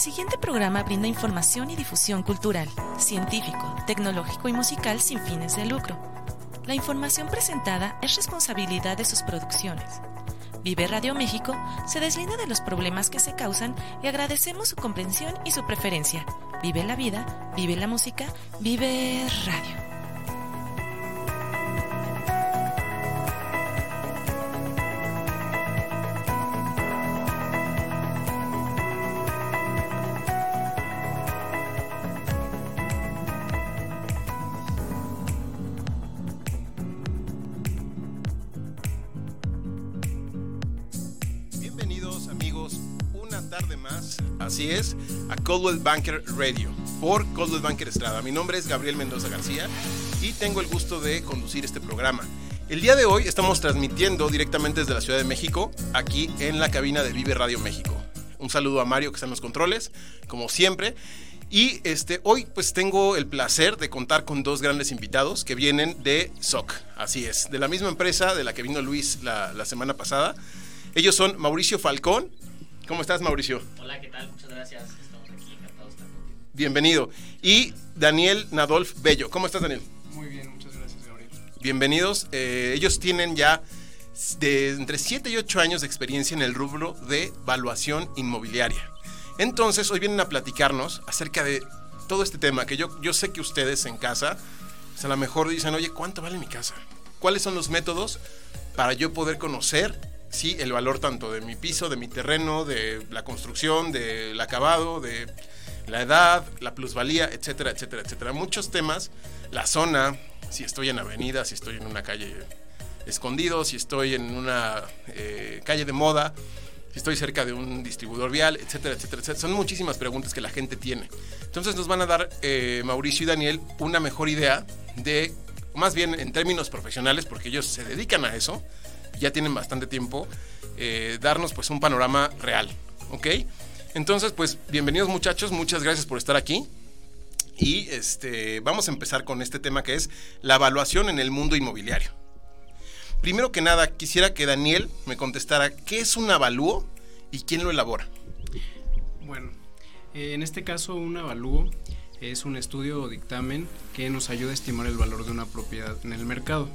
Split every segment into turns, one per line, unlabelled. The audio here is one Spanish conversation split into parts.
siguiente programa brinda información y difusión cultural, científico, tecnológico y musical sin fines de lucro. La información presentada es responsabilidad de sus producciones. Vive Radio México se deslinda de los problemas que se causan y agradecemos su comprensión y su preferencia. Vive la vida, vive la música, vive radio.
Coldwell Banker Radio por Coldwell Banker Estrada. Mi nombre es Gabriel Mendoza García y tengo el gusto de conducir este programa. El día de hoy estamos transmitiendo directamente desde la Ciudad de México, aquí en la cabina de Vive Radio México. Un saludo a Mario que está en los controles, como siempre. Y este, hoy pues tengo el placer de contar con dos grandes invitados que vienen de SOC. Así es, de la misma empresa de la que vino Luis la, la semana pasada. Ellos son Mauricio Falcón ¿Cómo estás, Mauricio?
Hola, ¿qué tal? Muchas gracias.
Bienvenido. Y Daniel Nadolf Bello. ¿Cómo estás, Daniel?
Muy bien, muchas gracias, Gabriel.
Bienvenidos. Eh, ellos tienen ya de entre 7 y 8 años de experiencia en el rubro de valuación inmobiliaria. Entonces, hoy vienen a platicarnos acerca de todo este tema que yo, yo sé que ustedes en casa, pues, a lo mejor dicen, oye, ¿cuánto vale mi casa? ¿Cuáles son los métodos para yo poder conocer sí, el valor tanto de mi piso, de mi terreno, de la construcción, del acabado, de la edad, la plusvalía, etcétera, etcétera, etcétera. Muchos temas, la zona, si estoy en avenida, si estoy en una calle escondido, si estoy en una eh, calle de moda, si estoy cerca de un distribuidor vial, etcétera, etcétera, etcétera. Son muchísimas preguntas que la gente tiene. Entonces nos van a dar eh, Mauricio y Daniel una mejor idea de, más bien en términos profesionales, porque ellos se dedican a eso, ya tienen bastante tiempo, eh, darnos pues un panorama real, ¿ok? Entonces, pues bienvenidos muchachos, muchas gracias por estar aquí. Y este, vamos a empezar con este tema que es la evaluación en el mundo inmobiliario. Primero que nada, quisiera que Daniel me contestara qué es un avalúo y quién lo elabora.
Bueno, eh, en este caso un avalúo es un estudio o dictamen que nos ayuda a estimar el valor de una propiedad en el mercado.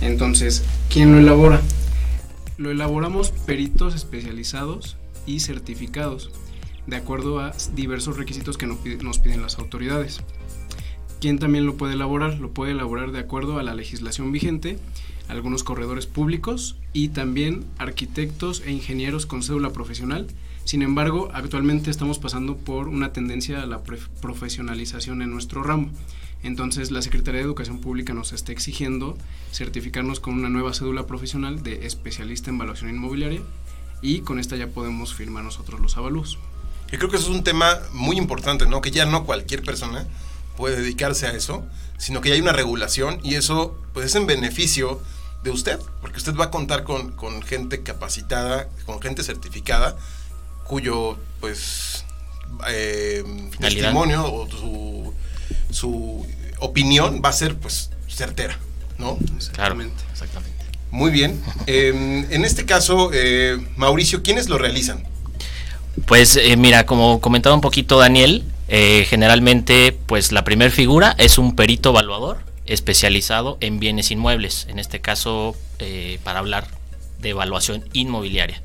Entonces, ¿quién lo elabora? Lo elaboramos peritos especializados y certificados, de acuerdo a diversos requisitos que nos piden las autoridades. ¿Quién también lo puede elaborar? Lo puede elaborar de acuerdo a la legislación vigente, algunos corredores públicos y también arquitectos e ingenieros con cédula profesional. Sin embargo, actualmente estamos pasando por una tendencia a la profesionalización en nuestro ramo. Entonces la Secretaría de Educación Pública nos está exigiendo certificarnos con una nueva cédula profesional de especialista en evaluación inmobiliaria y con esta ya podemos firmar nosotros los avalúos.
Yo creo que eso es un tema muy importante, ¿no? Que ya no cualquier persona puede dedicarse a eso, sino que ya hay una regulación y eso pues es en beneficio de usted, porque usted va a contar con, con gente capacitada, con gente certificada, cuyo pues eh, testimonio o su su opinión va a ser pues certera, ¿no?
Exactamente. exactamente.
Muy bien. Em, en este caso, eh, Mauricio, ¿quiénes lo realizan?
Pues eh, mira, como comentaba un poquito Daniel, eh, generalmente pues la primer figura es un perito evaluador especializado en bienes inmuebles, en este caso para hablar de evaluación inmobiliaria.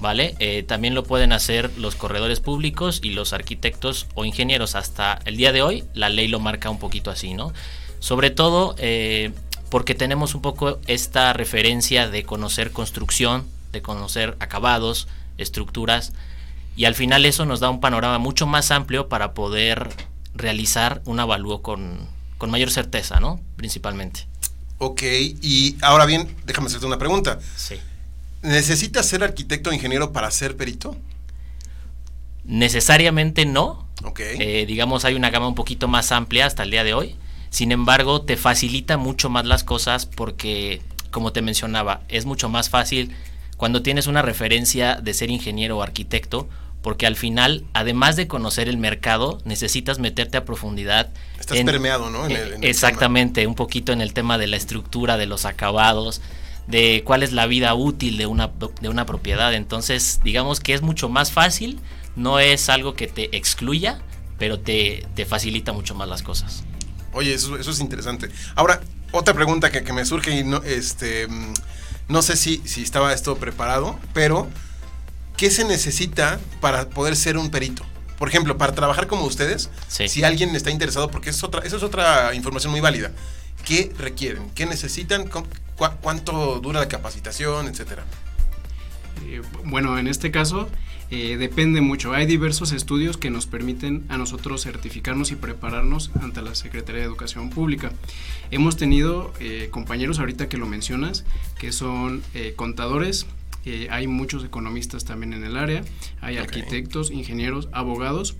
¿Vale? Eh, también lo pueden hacer los corredores públicos y los arquitectos o ingenieros. Hasta el día de hoy la ley lo marca un poquito así, ¿no? Sobre todo eh, porque tenemos un poco esta referencia de conocer construcción, de conocer acabados, estructuras, y al final eso nos da un panorama mucho más amplio para poder realizar un avalúo con, con mayor certeza, ¿no? Principalmente.
Ok, y ahora bien, déjame hacerte una pregunta.
Sí.
¿Necesitas ser arquitecto o ingeniero para ser perito?
Necesariamente no.
Ok.
Eh, digamos, hay una gama un poquito más amplia hasta el día de hoy. Sin embargo, te facilita mucho más las cosas porque, como te mencionaba, es mucho más fácil cuando tienes una referencia de ser ingeniero o arquitecto, porque al final, además de conocer el mercado, necesitas meterte a profundidad.
Estás permeado, ¿no?
exactamente, un poquito en el tema de la estructura, de los acabados, de cuál es la vida útil de una, de una propiedad. Entonces, digamos que es mucho más fácil no es algo que te excluya, pero te, te facilita mucho más las cosas.
Oye, eso, eso es interesante. Ahora, otra pregunta que, que, me surge y no, este, mm, no sé si, si estaba esto preparado, pero ¿qué se necesita para poder ser un perito? Por ejemplo, para trabajar como ustedes, sí. si alguien está interesado, porque es otra, eso es otra información muy válida. ¿Qué requieren? ¿Qué necesitan? ¿Cu ¿Cuánto dura la capacitación? Etcétera.
Eh, bueno, en este caso eh, depende mucho. Hay diversos estudios que nos permiten a nosotros certificarnos y prepararnos ante la Secretaría de Educación Pública. Hemos tenido eh, compañeros ahorita que lo mencionas, que son eh, contadores, eh, hay muchos economistas también en el área, hay okay. arquitectos, ingenieros, abogados.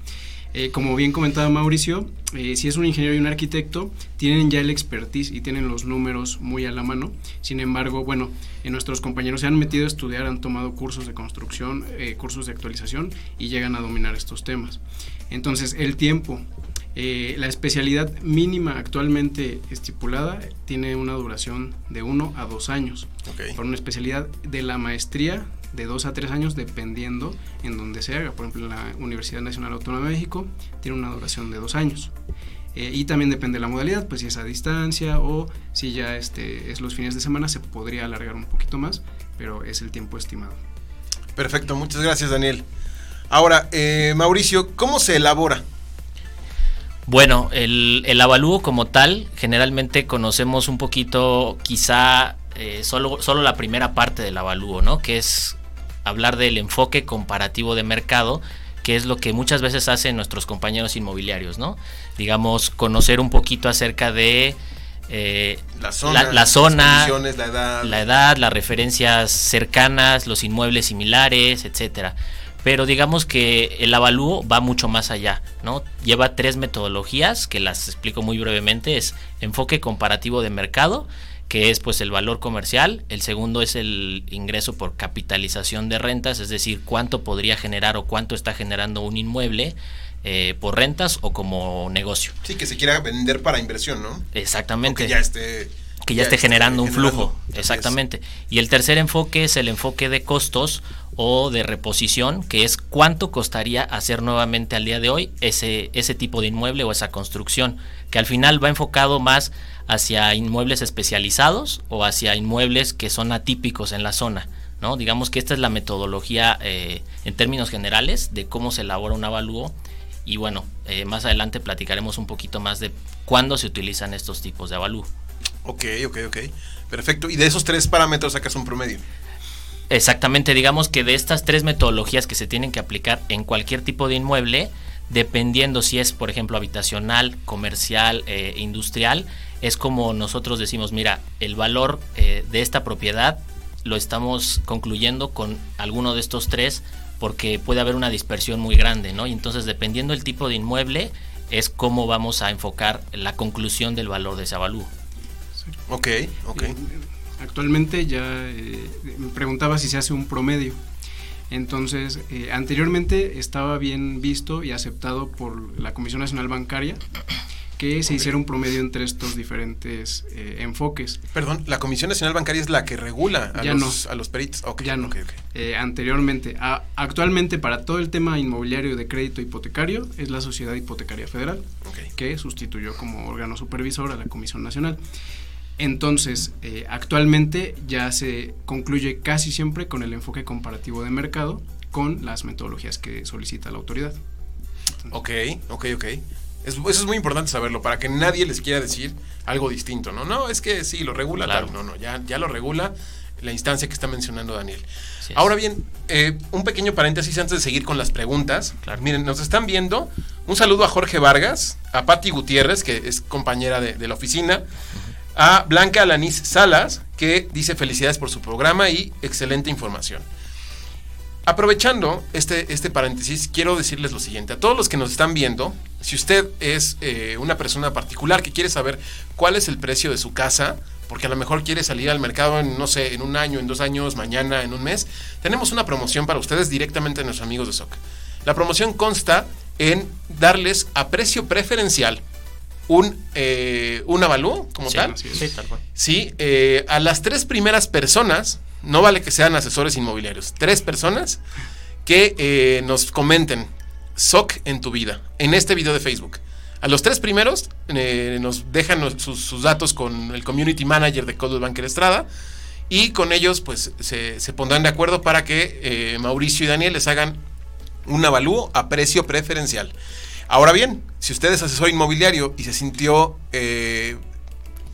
Eh, como bien comentaba Mauricio, eh, si es un ingeniero y un arquitecto, tienen ya el expertise y tienen los números muy a la mano. Sin embargo, bueno, eh, nuestros compañeros se han metido a estudiar, han tomado cursos de construcción, eh, cursos de actualización y llegan a dominar estos temas. Entonces, el tiempo, eh, la especialidad mínima actualmente estipulada tiene una duración de uno a dos años.
Okay.
Por una especialidad de la maestría de dos a tres años dependiendo en donde se haga. Por ejemplo, en la Universidad Nacional Autónoma de México tiene una duración de dos años. Eh, y también depende de la modalidad, pues si es a distancia o si ya este, es los fines de semana, se podría alargar un poquito más, pero es el tiempo estimado.
Perfecto, muchas gracias Daniel. Ahora, eh, Mauricio, ¿cómo se elabora?
Bueno, el, el, avalúo como tal, generalmente conocemos un poquito, quizá eh, solo, solo la primera parte del avalúo, ¿no? Que es hablar del enfoque comparativo de mercado, que es lo que muchas veces hacen nuestros compañeros inmobiliarios, ¿no? Digamos, conocer un poquito acerca de eh,
la zona,
la, la, zona
la, edad.
la edad, las referencias cercanas, los inmuebles similares, etcétera pero digamos que el avalúo va mucho más allá, ¿no? Lleva tres metodologías que las explico muy brevemente, es enfoque comparativo de mercado, que es pues el valor comercial, el segundo es el ingreso por capitalización de rentas, es decir, cuánto podría generar o cuánto está generando un inmueble eh, por rentas o como negocio.
Sí, que se quiera vender para inversión, ¿no?
Exactamente.
O que ya esté
que ya, ya esté generando un flujo. Exactamente. Y el tercer enfoque es el enfoque de costos o de reposición, que es cuánto costaría hacer nuevamente al día de hoy ese, ese tipo de inmueble o esa construcción, que al final va enfocado más hacia inmuebles especializados o hacia inmuebles que son atípicos en la zona. ¿no? Digamos que esta es la metodología eh, en términos generales de cómo se elabora un avalúo y bueno, eh, más adelante platicaremos un poquito más de cuándo se utilizan estos tipos de avalúo.
Ok, ok, ok. Perfecto. Y de esos tres parámetros sacas un promedio.
Exactamente, digamos que de estas tres metodologías que se tienen que aplicar en cualquier tipo de inmueble, dependiendo si es, por ejemplo, habitacional, comercial, eh, industrial, es como nosotros decimos, mira, el valor eh, de esta propiedad lo estamos concluyendo con alguno de estos tres porque puede haber una dispersión muy grande, ¿no? Y entonces, dependiendo del tipo de inmueble, es cómo vamos a enfocar la conclusión del valor de ese avalúo.
Ok, ok.
Eh, actualmente ya eh, me preguntaba si se hace un promedio. Entonces, eh, anteriormente estaba bien visto y aceptado por la Comisión Nacional Bancaria que se hiciera un promedio entre estos diferentes eh, enfoques.
Perdón, la Comisión Nacional Bancaria es la que regula a,
ya
los,
no.
a los peritos. Okay,
ya no.
Okay, okay.
Eh, anteriormente, a, actualmente para todo el tema inmobiliario de crédito hipotecario es la Sociedad Hipotecaria Federal, que sustituyó como órgano supervisor a la Comisión Nacional. Entonces, eh, actualmente ya se concluye casi siempre con el enfoque comparativo de mercado con las metodologías que solicita la autoridad.
Entonces, ok, ok, ok. Es, eso es muy importante saberlo para que nadie les quiera decir algo distinto, ¿no? No, es que sí, lo regula claro. tal. No, no, ya, ya lo regula la instancia que está mencionando Daniel. Sí, Ahora bien, eh, un pequeño paréntesis antes de seguir con las preguntas.
Claro.
Miren, nos están viendo. Un saludo a Jorge Vargas, a Patti Gutiérrez, que es compañera de, de la oficina. Uh -huh a Blanca Alanis Salas, que dice felicidades por su programa y excelente información. Aprovechando este, este paréntesis, quiero decirles lo siguiente. A todos los que nos están viendo, si usted es eh, una persona particular que quiere saber cuál es el precio de su casa, porque a lo mejor quiere salir al mercado en, no sé, en un año, en dos años, mañana, en un mes, tenemos una promoción para ustedes directamente a nuestros amigos de SOC. La promoción consta en darles a precio preferencial un, eh, un avalúo como
sí,
tal.
Sí, tal cual.
Sí, eh, a las tres primeras personas, no vale que sean asesores inmobiliarios, tres personas que eh, nos comenten SOC en tu vida, en este video de Facebook. A los tres primeros eh, nos dejan los- sus, sus datos con el community manager de Coldwell Banker Estrada y con ellos pues se, se pondrán de acuerdo para que eh, Mauricio y Daniel les hagan un avalúo a precio preferencial. Ahora bien, si usted es asesor inmobiliario y se sintió eh,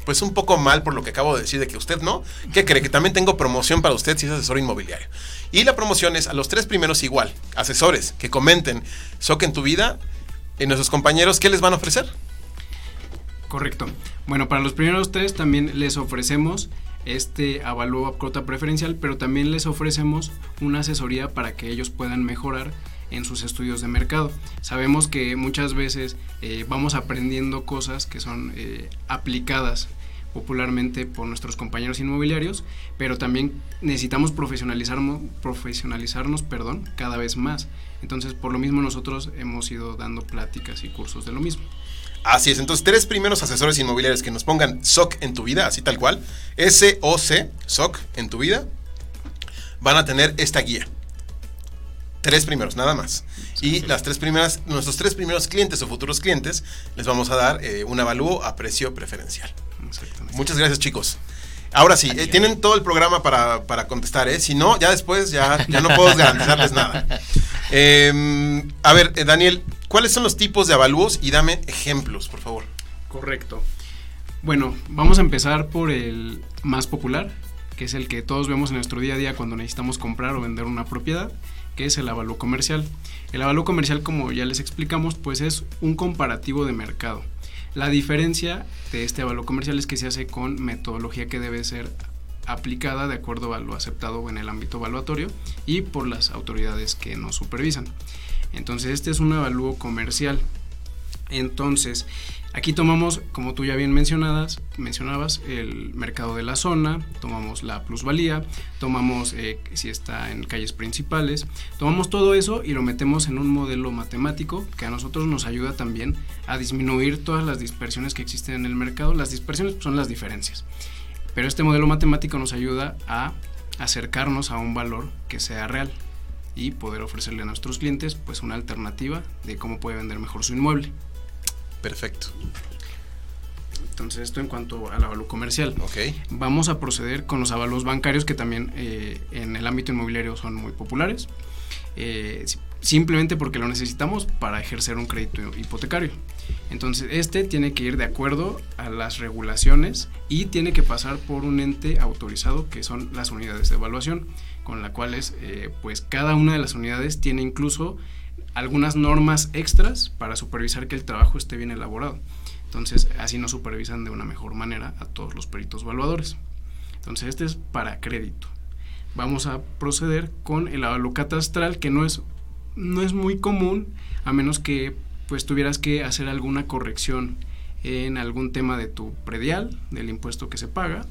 pues un poco mal por lo que acabo de decir de que usted no, ¿qué cree? Que también tengo promoción para usted si es asesor inmobiliario. Y la promoción es a los tres primeros igual, asesores que comenten SOC en tu vida, en nuestros compañeros, ¿qué les van a ofrecer?
Correcto. Bueno, para los primeros tres también les ofrecemos este avalúo a cuota preferencial, pero también les ofrecemos una asesoría para que ellos puedan mejorar en sus estudios de mercado. Sabemos que muchas veces eh, vamos aprendiendo cosas que son eh, aplicadas popularmente por nuestros compañeros inmobiliarios, pero también necesitamos profesionalizarnos, profesionalizarnos perdón, cada vez más. Entonces, por lo mismo nosotros hemos ido dando pláticas y cursos de lo mismo.
Así es, entonces tres primeros asesores inmobiliarios que nos pongan SOC en tu vida, así tal cual, S-O-C, SOC en tu vida, van a tener esta guía. Tres primeros, nada más. Y las tres primeras, nuestros tres primeros clientes o futuros clientes, les vamos a dar eh, un avalúo a precio preferencial.
Exactamente.
Muchas gracias, chicos. Ahora sí, eh, tienen todo el programa para, para contestar, ¿eh? Si no, ya después ya, ya no puedo garantizarles nada. Eh, a ver, eh, Daniel, ¿cuáles son los tipos de avalúos? Y dame ejemplos, por favor.
Correcto. Bueno, vamos a empezar por el más popular, que es el que todos vemos en nuestro día a día cuando necesitamos comprar o vender una propiedad, que es el avalúo comercial. El avalúo comercial, como ya les explicamos, pues es un comparativo de mercado. La diferencia de este avalúo comercial es que se hace con metodología que debe ser aplicada de acuerdo a lo aceptado en el ámbito evaluatorio y por las autoridades que nos supervisan. Entonces, este es un avalúo comercial. Entonces, aquí tomamos, como tú ya bien mencionadas, mencionabas, el mercado de la zona, tomamos la plusvalía, tomamos eh, si está en calles principales, tomamos todo eso y lo metemos en un modelo matemático que a nosotros nos ayuda también a disminuir todas las dispersiones que existen en el mercado. Las dispersiones son las diferencias, pero este modelo matemático nos ayuda a acercarnos a un valor que sea real y poder ofrecerle a nuestros clientes pues una alternativa de cómo puede vender mejor su inmueble.
Perfecto.
Entonces esto en cuanto al avalúo comercial.
Ok.
Vamos a proceder con los avalos bancarios que también eh, en el ámbito inmobiliario son muy populares. Eh, si- simplemente porque lo necesitamos para ejercer un crédito hipotecario. Entonces este tiene que ir de acuerdo a las regulaciones y tiene que pasar por un ente autorizado que son las unidades de evaluación, con las cuales eh, pues cada una de las unidades tiene incluso algunas normas extras para supervisar que el trabajo esté bien elaborado. Entonces, así nos supervisan de una mejor manera a todos los peritos evaluadores. Entonces, este es para crédito. Vamos a proceder con el avalúo catastral, que no es, no es muy común, a menos que pues tuvieras que hacer alguna corrección en algún tema de tu predial, del impuesto que se paga.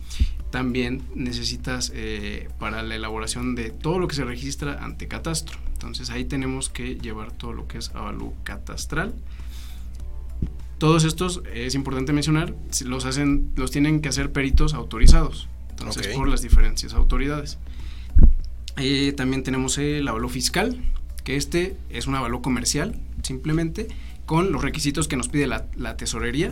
También necesitas eh, para la elaboración de todo lo que se registra ante catastro. Entonces ahí tenemos que llevar todo lo que es avalúo catastral. Todos estos, es importante mencionar, los, hacen, los tienen que hacer peritos autorizados. Entonces, por las diferentes autoridades. Eh, también tenemos el avalúo fiscal, que este es un avalúo comercial, simplemente, con los requisitos que nos pide la, la tesorería,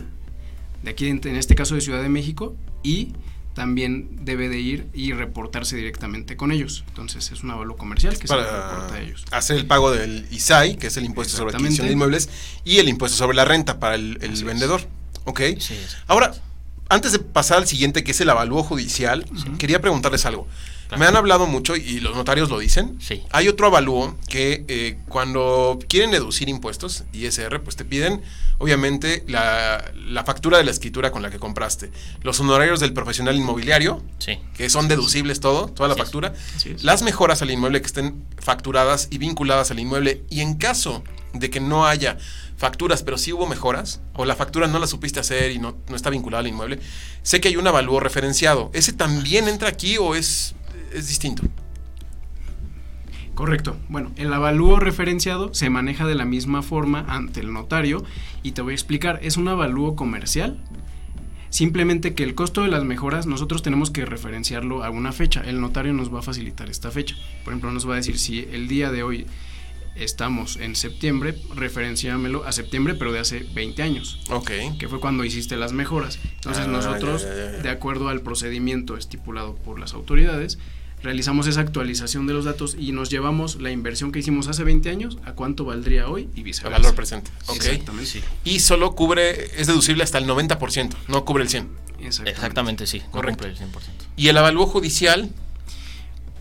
de aquí en, en este caso de Ciudad de México, y también debe de ir y reportarse directamente con ellos. Entonces es un avalúo comercial que se le reporta
Para
a ellos.
hacer el pago del ISAI, que es el impuesto sobre
Exactamente.
adquisición de inmuebles, y el impuesto sobre la renta para el, el
Así es.
vendedor. Ok.
Sí,
Ahora, antes de pasar al siguiente, que es el avalúo judicial, quería preguntarles algo. Me han hablado mucho y los notarios lo dicen.
Sí.
Hay otro avalúo que eh, cuando quieren deducir impuestos, ISR, pues te piden, obviamente, la, la factura de la escritura con la que compraste, los honorarios del profesional inmobiliario,
sí.
que son deducibles todo, toda la
Así
factura, las mejoras al inmueble que estén facturadas y vinculadas al inmueble, y en caso de que no haya facturas, pero sí hubo mejoras, o la factura no la supiste hacer y no, no está vinculada al inmueble, sé que hay un avalúo referenciado. ¿Ese también entra aquí o es, es distinto?
Correcto. Bueno, el avalúo referenciado se maneja de la misma forma ante el notario y te voy a explicar. Es un avalúo comercial. Simplemente que el costo de las mejoras nosotros tenemos que referenciarlo a una fecha. El notario nos va a facilitar esta fecha. Por ejemplo, nos va a decir si el día de hoy estamos en septiembre, referenciámelo a septiembre, pero de hace 20 años.
Ok.
Que fue cuando hiciste las mejoras. Entonces
Ah,
nosotros,
ya, ya, ya.
de acuerdo al procedimiento estipulado por las autoridades, realizamos esa actualización de los datos y nos llevamos la inversión que hicimos hace 20 años a cuánto valdría hoy y
El
viceversa.
valor presente. Ok.
Exactamente.
Sí.
Y solo cubre, es deducible hasta el 90%, no cubre el 100%.
Exactamente.
Exactamente, sí. no
Correcto.
cumple el 100%.
Y el avalúo judicial,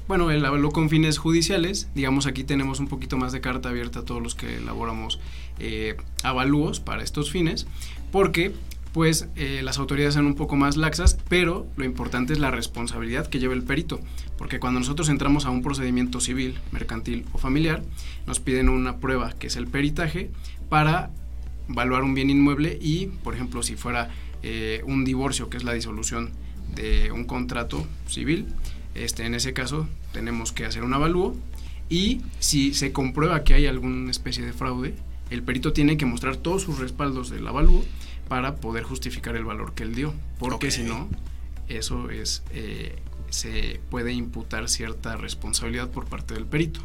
Bueno, el avalúo con fines judiciales, digamos aquí tenemos un poquito más de carta abierta a todos los que elaboramos eh, avalúos para estos fines, porque pues eh, las autoridades son un poco más laxas, pero lo importante es la responsabilidad que lleva el perito, porque cuando nosotros entramos a un procedimiento civil, mercantil o familiar, nos piden una prueba que es el peritaje para evaluar un bien inmueble y, por ejemplo, si fuera eh, un divorcio, que es la disolución de un contrato civil, este, en ese caso tenemos que hacer un avalúo y si se comprueba que hay alguna especie de fraude, el perito tiene que mostrar todos sus respaldos del avalúo para poder justificar el valor que él dio, porque si no, eso es, eh, se puede imputar cierta responsabilidad por parte del perito.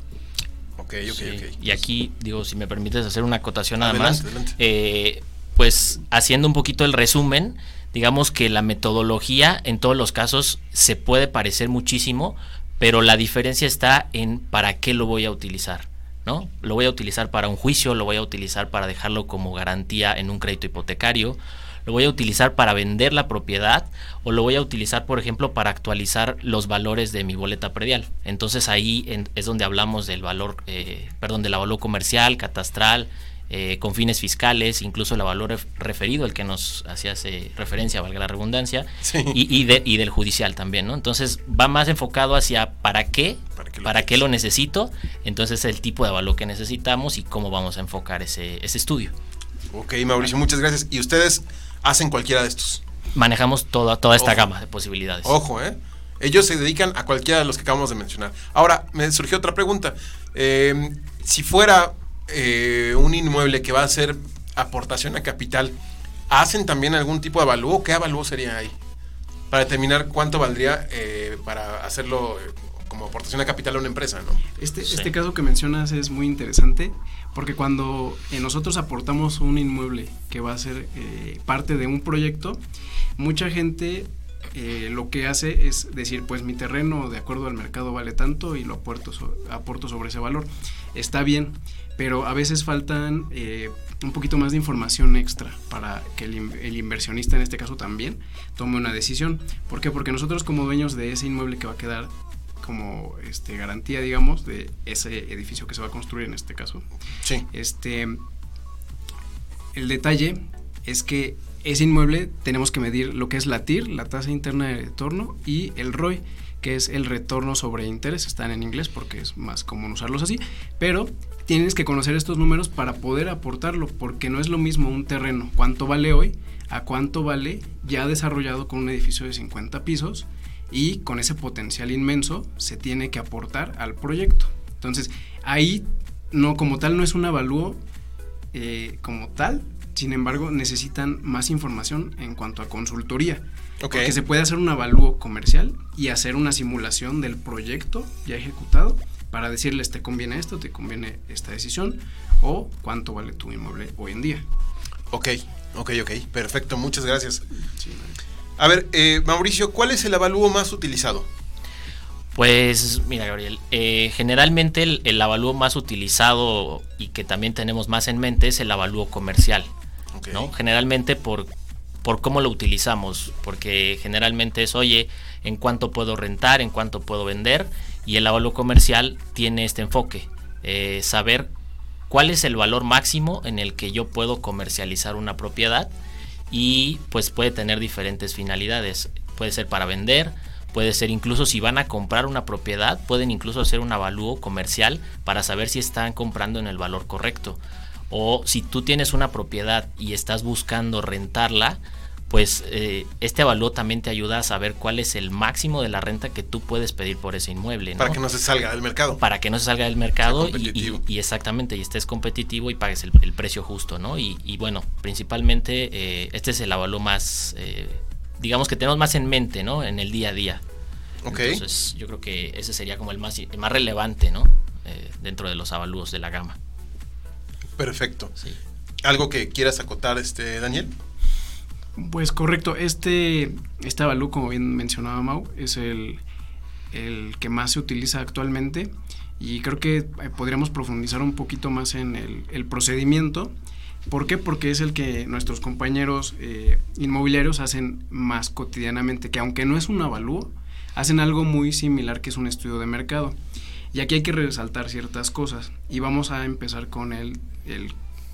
ok, ok,
Sí,
ok.
Y aquí, digo, si me permites hacer una acotación nada
Adelante,
más,
adelante.
eh, pues haciendo un poquito el resumen, digamos que la metodología en todos los casos se puede parecer muchísimo, pero la diferencia está en para qué lo voy a utilizar. ¿no? Lo voy a utilizar para un juicio, lo voy a utilizar para dejarlo como garantía en un crédito hipotecario, lo voy a utilizar para vender la propiedad o lo voy a utilizar, por ejemplo, para actualizar los valores de mi boleta predial. Entonces ahí en- es donde hablamos del valor, eh, perdón, del avalúo comercial, catastral, eh, con fines fiscales, incluso el valor ref- referido, el que nos hacías eh, referencia, valga la redundancia,
Sí.
y, y de- y del judicial también, ¿no? Entonces va más enfocado hacia para qué,
¿Para qué lo
para qué
quieres?
lo necesito, entonces el tipo de avalúo que necesitamos y cómo vamos a enfocar ese, ese estudio.
Ok, Mauricio, muchas gracias. ¿Y ustedes hacen cualquiera de estos?
Manejamos toda, toda esta
Ojo.
gama de posibilidades.
Ojo, ¿eh? Ellos se dedican a cualquiera de los que acabamos de mencionar. Ahora, me surgió otra pregunta. Eh, si fuera eh, un inmueble que va a ser aportación a capital, ¿hacen también algún tipo de avalúo? ¿Qué avalúo sería ahí? Para determinar cuánto valdría eh, para hacerlo eh, como aportación a capital a una empresa, ¿no?
Este,
Sí.
este caso que mencionas es muy interesante porque cuando eh, nosotros aportamos un inmueble que va a ser eh, parte de un proyecto, mucha gente eh, lo que hace es decir, pues mi terreno de acuerdo al mercado vale tanto y lo aporto, so- aporto sobre ese valor. Está bien, pero a veces faltan eh, un poquito más de información extra para que el, el inversionista en este caso también tome una decisión. ¿Por qué? Porque nosotros como dueños de ese inmueble que va a quedar como este, garantía, digamos, de ese edificio que se va a construir en este caso.
Sí.
Este, el detalle es que ese inmueble tenemos que medir lo que es la TIR, la tasa interna de retorno, y el ROI, que es el retorno sobre interés. Están en inglés porque es más común usarlos así, pero tienes que conocer estos números para poder aportarlo, porque no es lo mismo un terreno, cuánto vale hoy, a cuánto vale ya desarrollado con un edificio de 50 pisos y con ese potencial inmenso se tiene que aportar al proyecto. Entonces, ahí no como tal no es un avalúo eh, como tal, sin embargo necesitan más información en cuanto a consultoría.
Ok.
Porque se puede hacer un avalúo comercial y hacer una simulación del proyecto ya ejecutado para decirles te conviene esto, te conviene esta decisión o cuánto vale tu inmueble hoy en día.
Ok, ok, ok. Perfecto, muchas gracias.
Sí,
A ver, eh, Mauricio, ¿cuál es el avalúo más utilizado?
Pues mira, Gabriel, eh, generalmente el, el avalúo más utilizado y que también tenemos más en mente es el avalúo comercial,
Ok.
¿no? Generalmente por, por cómo lo utilizamos, porque generalmente es, oye, en cuánto puedo rentar, en cuánto puedo vender, y el avalúo comercial tiene este enfoque, eh, saber cuál es el valor máximo en el que yo puedo comercializar una propiedad y pues puede tener diferentes finalidades. Puede ser para vender, puede ser incluso si van a comprar una propiedad, pueden incluso hacer un avalúo comercial para saber si están comprando en el valor correcto. O si tú tienes una propiedad y estás buscando rentarla, pues eh, este avalúo también te ayuda a saber cuál es el máximo de la renta que tú puedes pedir por ese inmueble. ¿no?
Para que no se salga del mercado.
para que no se salga del mercado y,
competitivo.
y- y exactamente y estés competitivo y pagues el, el precio justo, ¿no? Y, y bueno, principalmente eh, este es el avalúo más eh, digamos que tenemos más en mente, ¿no? En el día a día.
Ok.
Entonces, yo creo que ese sería como el más, el más relevante, ¿no? Eh, dentro de los avalúos de la gama.
Perfecto.
Sí.
¿Algo que quieras acotar, este, Daniel?
Pues correcto, este, este avalú, como bien mencionaba Mau, es el, el que más se utiliza actualmente y creo que eh, podríamos profundizar un poquito más en el, el procedimiento. ¿Por qué? Porque es el que nuestros compañeros eh, inmobiliarios hacen más cotidianamente, que aunque no es un avalúo, hacen algo muy similar que es un estudio de mercado. Y aquí hay que resaltar ciertas cosas y vamos a empezar con el, el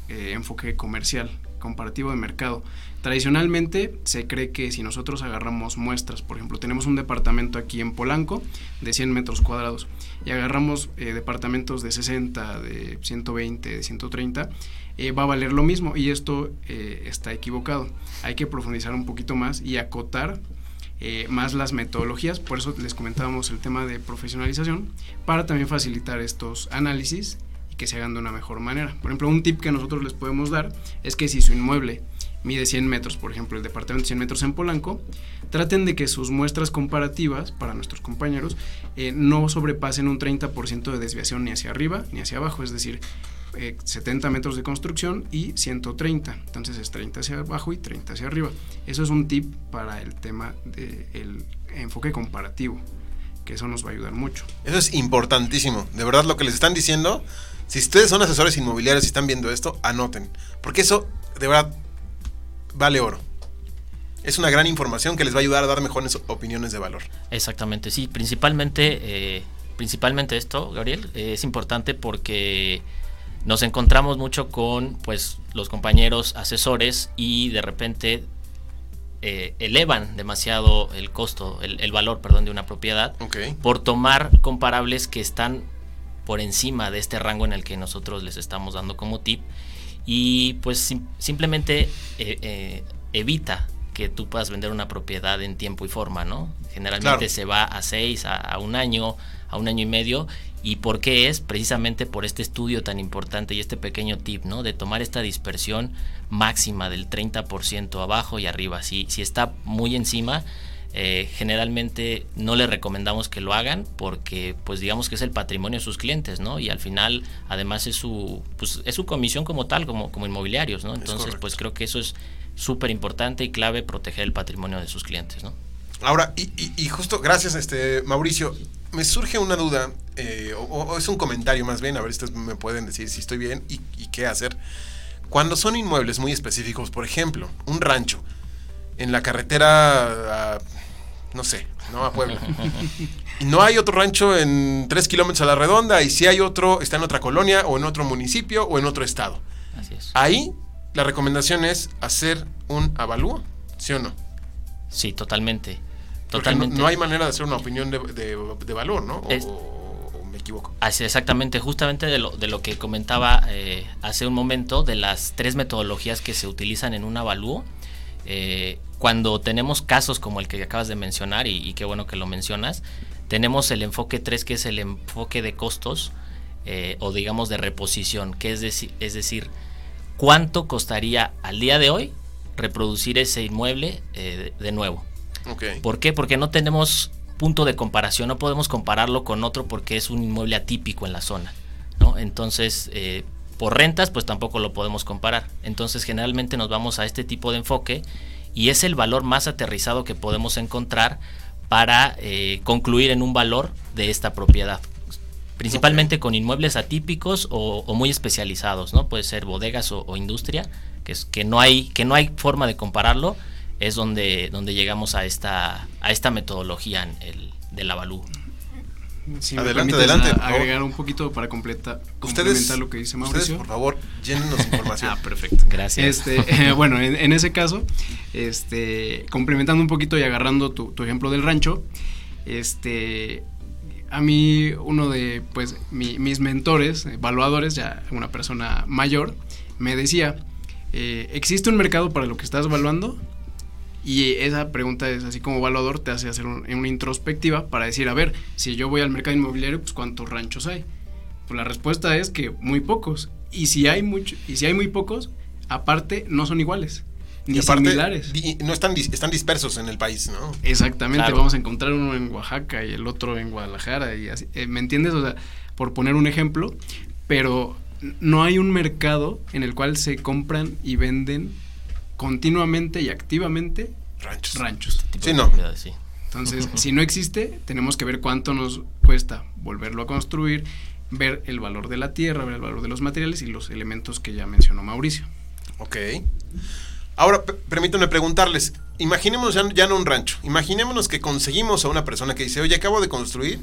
eh, enfoque comercial, comparativo de mercado. Tradicionalmente se cree que si nosotros agarramos muestras, por ejemplo, tenemos un departamento aquí en Polanco de 100 metros cuadrados y agarramos eh, departamentos de 60, de 120, de 130, eh, va a valer lo mismo y esto eh, está equivocado. Hay que profundizar un poquito más y acotar eh, más las metodologías, por eso les comentábamos el tema de profesionalización, para también facilitar estos análisis y que se hagan de una mejor manera. Por ejemplo, un tip que nosotros les podemos dar es que si su inmueble mide 100 metros, por ejemplo, el departamento de 100 metros en Polanco, traten de que sus muestras comparativas para nuestros compañeros eh, no sobrepasen un 30% de desviación ni hacia arriba ni hacia abajo, es decir, eh, 70 metros de construcción y 130, entonces es 30 hacia abajo y 30 hacia arriba. Eso es un tip para el tema del enfoque comparativo, que eso nos va a ayudar mucho.
Eso es importantísimo. De verdad, lo que les están diciendo, si ustedes son asesores inmobiliarios y están viendo esto, anoten. Porque eso, de verdad, vale oro. Es una gran información que les va a ayudar a dar mejores opiniones de valor.
Exactamente, sí, principalmente, eh, principalmente esto, Gabriel, eh, es importante porque nos encontramos mucho con pues los compañeros asesores y de repente eh, elevan demasiado el costo, el, el, valor, perdón, de una propiedad por tomar comparables que están por encima de este rango en el que nosotros les estamos dando como tip y pues sim simplemente eh, eh, evita que tú puedas vender una propiedad en tiempo y forma, ¿no? Generalmente
Claro.
se va a seis, a, a un año, a un año y medio. ¿Y por qué es? Precisamente por este estudio tan importante y este pequeño tip, ¿no? De tomar esta dispersión máxima del 30% abajo y arriba. Si, si está muy encima, eh, generalmente no les recomendamos que lo hagan porque pues digamos que es el patrimonio de sus clientes, ¿no? Y al final además es su, pues, es su comisión como tal, como, como inmobiliarios, ¿no? Entonces pues creo que eso es súper importante y clave proteger el patrimonio de sus clientes, ¿no?
Ahora, y, y- y justo, gracias, este Mauricio. Me surge una duda, eh, o, o es un comentario más bien, a ver si ustedes me pueden decir si estoy bien y, y qué hacer. Cuando son inmuebles muy específicos, por ejemplo, un rancho en la carretera, a, no sé, no a Puebla. Y no hay otro rancho en tres kilómetros a la redonda y si hay otro, está en otra colonia o en otro municipio o en otro estado.
Así es.
Ahí la recomendación es hacer un avalúo, ¿sí o no?
Sí, totalmente. Totalmente.
No, no hay manera de hacer una opinión de, de- de valor, ¿no? O,
Es-
o me equivoco.
Así, exactamente, justamente de lo, de lo que comentaba eh, hace un momento, de las tres metodologías que se utilizan en un avalúo. eh, cuando tenemos casos como el que acabas de mencionar, y, y qué bueno que lo mencionas, tenemos el enfoque 3, que es el enfoque de costos, eh, o digamos de reposición, que es, deci- es decir, cuánto costaría al día de hoy reproducir ese inmueble eh, de nuevo. ¿Por qué? Porque no tenemos punto de comparación, no podemos compararlo con otro porque es un inmueble atípico en la zona, ¿no? Entonces, eh, por rentas, pues tampoco lo podemos comparar. Entonces, generalmente nos vamos a este tipo de enfoque y es el valor más aterrizado que podemos encontrar para eh, concluir en un valor de esta propiedad. Principalmente con inmuebles atípicos o, o muy especializados, ¿no? Puede ser bodegas o, o industria, que es que no hay, que no hay forma de compararlo, es donde, donde llegamos a esta, a esta metodología en el, del.
Si me
Adelante, adelante,
agregar un poquito para completar,
Ustedes,
complementar lo que dice
ustedes,
Mauricio.
por favor, llénenos información.
Ah, perfecto.
Gracias.
Este, bueno, en, en ese caso, este, complementando un poquito y agarrando tu, tu ejemplo del rancho, este, a mí uno de, pues, mi- mis mentores, evaluadores, ya una persona mayor, me decía, eh, ¿existe un mercado para lo que estás evaluando? Y esa pregunta es así como evaluador te hace hacer un- una introspectiva para decir, a ver, si yo voy al mercado inmobiliario, pues ¿cuántos ranchos hay? Pues la respuesta es que muy pocos. Y si hay mucho, y si hay muy pocos, aparte no son iguales. ni
Y aparte,
similares.
di- no están, dis- están dispersos en el país, ¿no?
Exactamente,
Claro.
vamos a encontrar uno en Oaxaca y el otro en Guadalajara y así, eh, ¿me entiendes? O sea, por poner un ejemplo, pero no hay un mercado en el cual se compran y venden continuamente y activamente
Ranchos.
ranchos.
Tipo
Sí,
de
no.
propiedades, sí.
Entonces, si no existe, tenemos que ver cuánto nos cuesta volverlo a construir, ver el valor de la tierra, ver el valor de los materiales y los elementos que ya mencionó Mauricio.
Ok. Ahora, permítanme preguntarles, imaginémonos ya, ya no un rancho, imaginémonos que conseguimos a una persona que dice, oye, acabo de construir,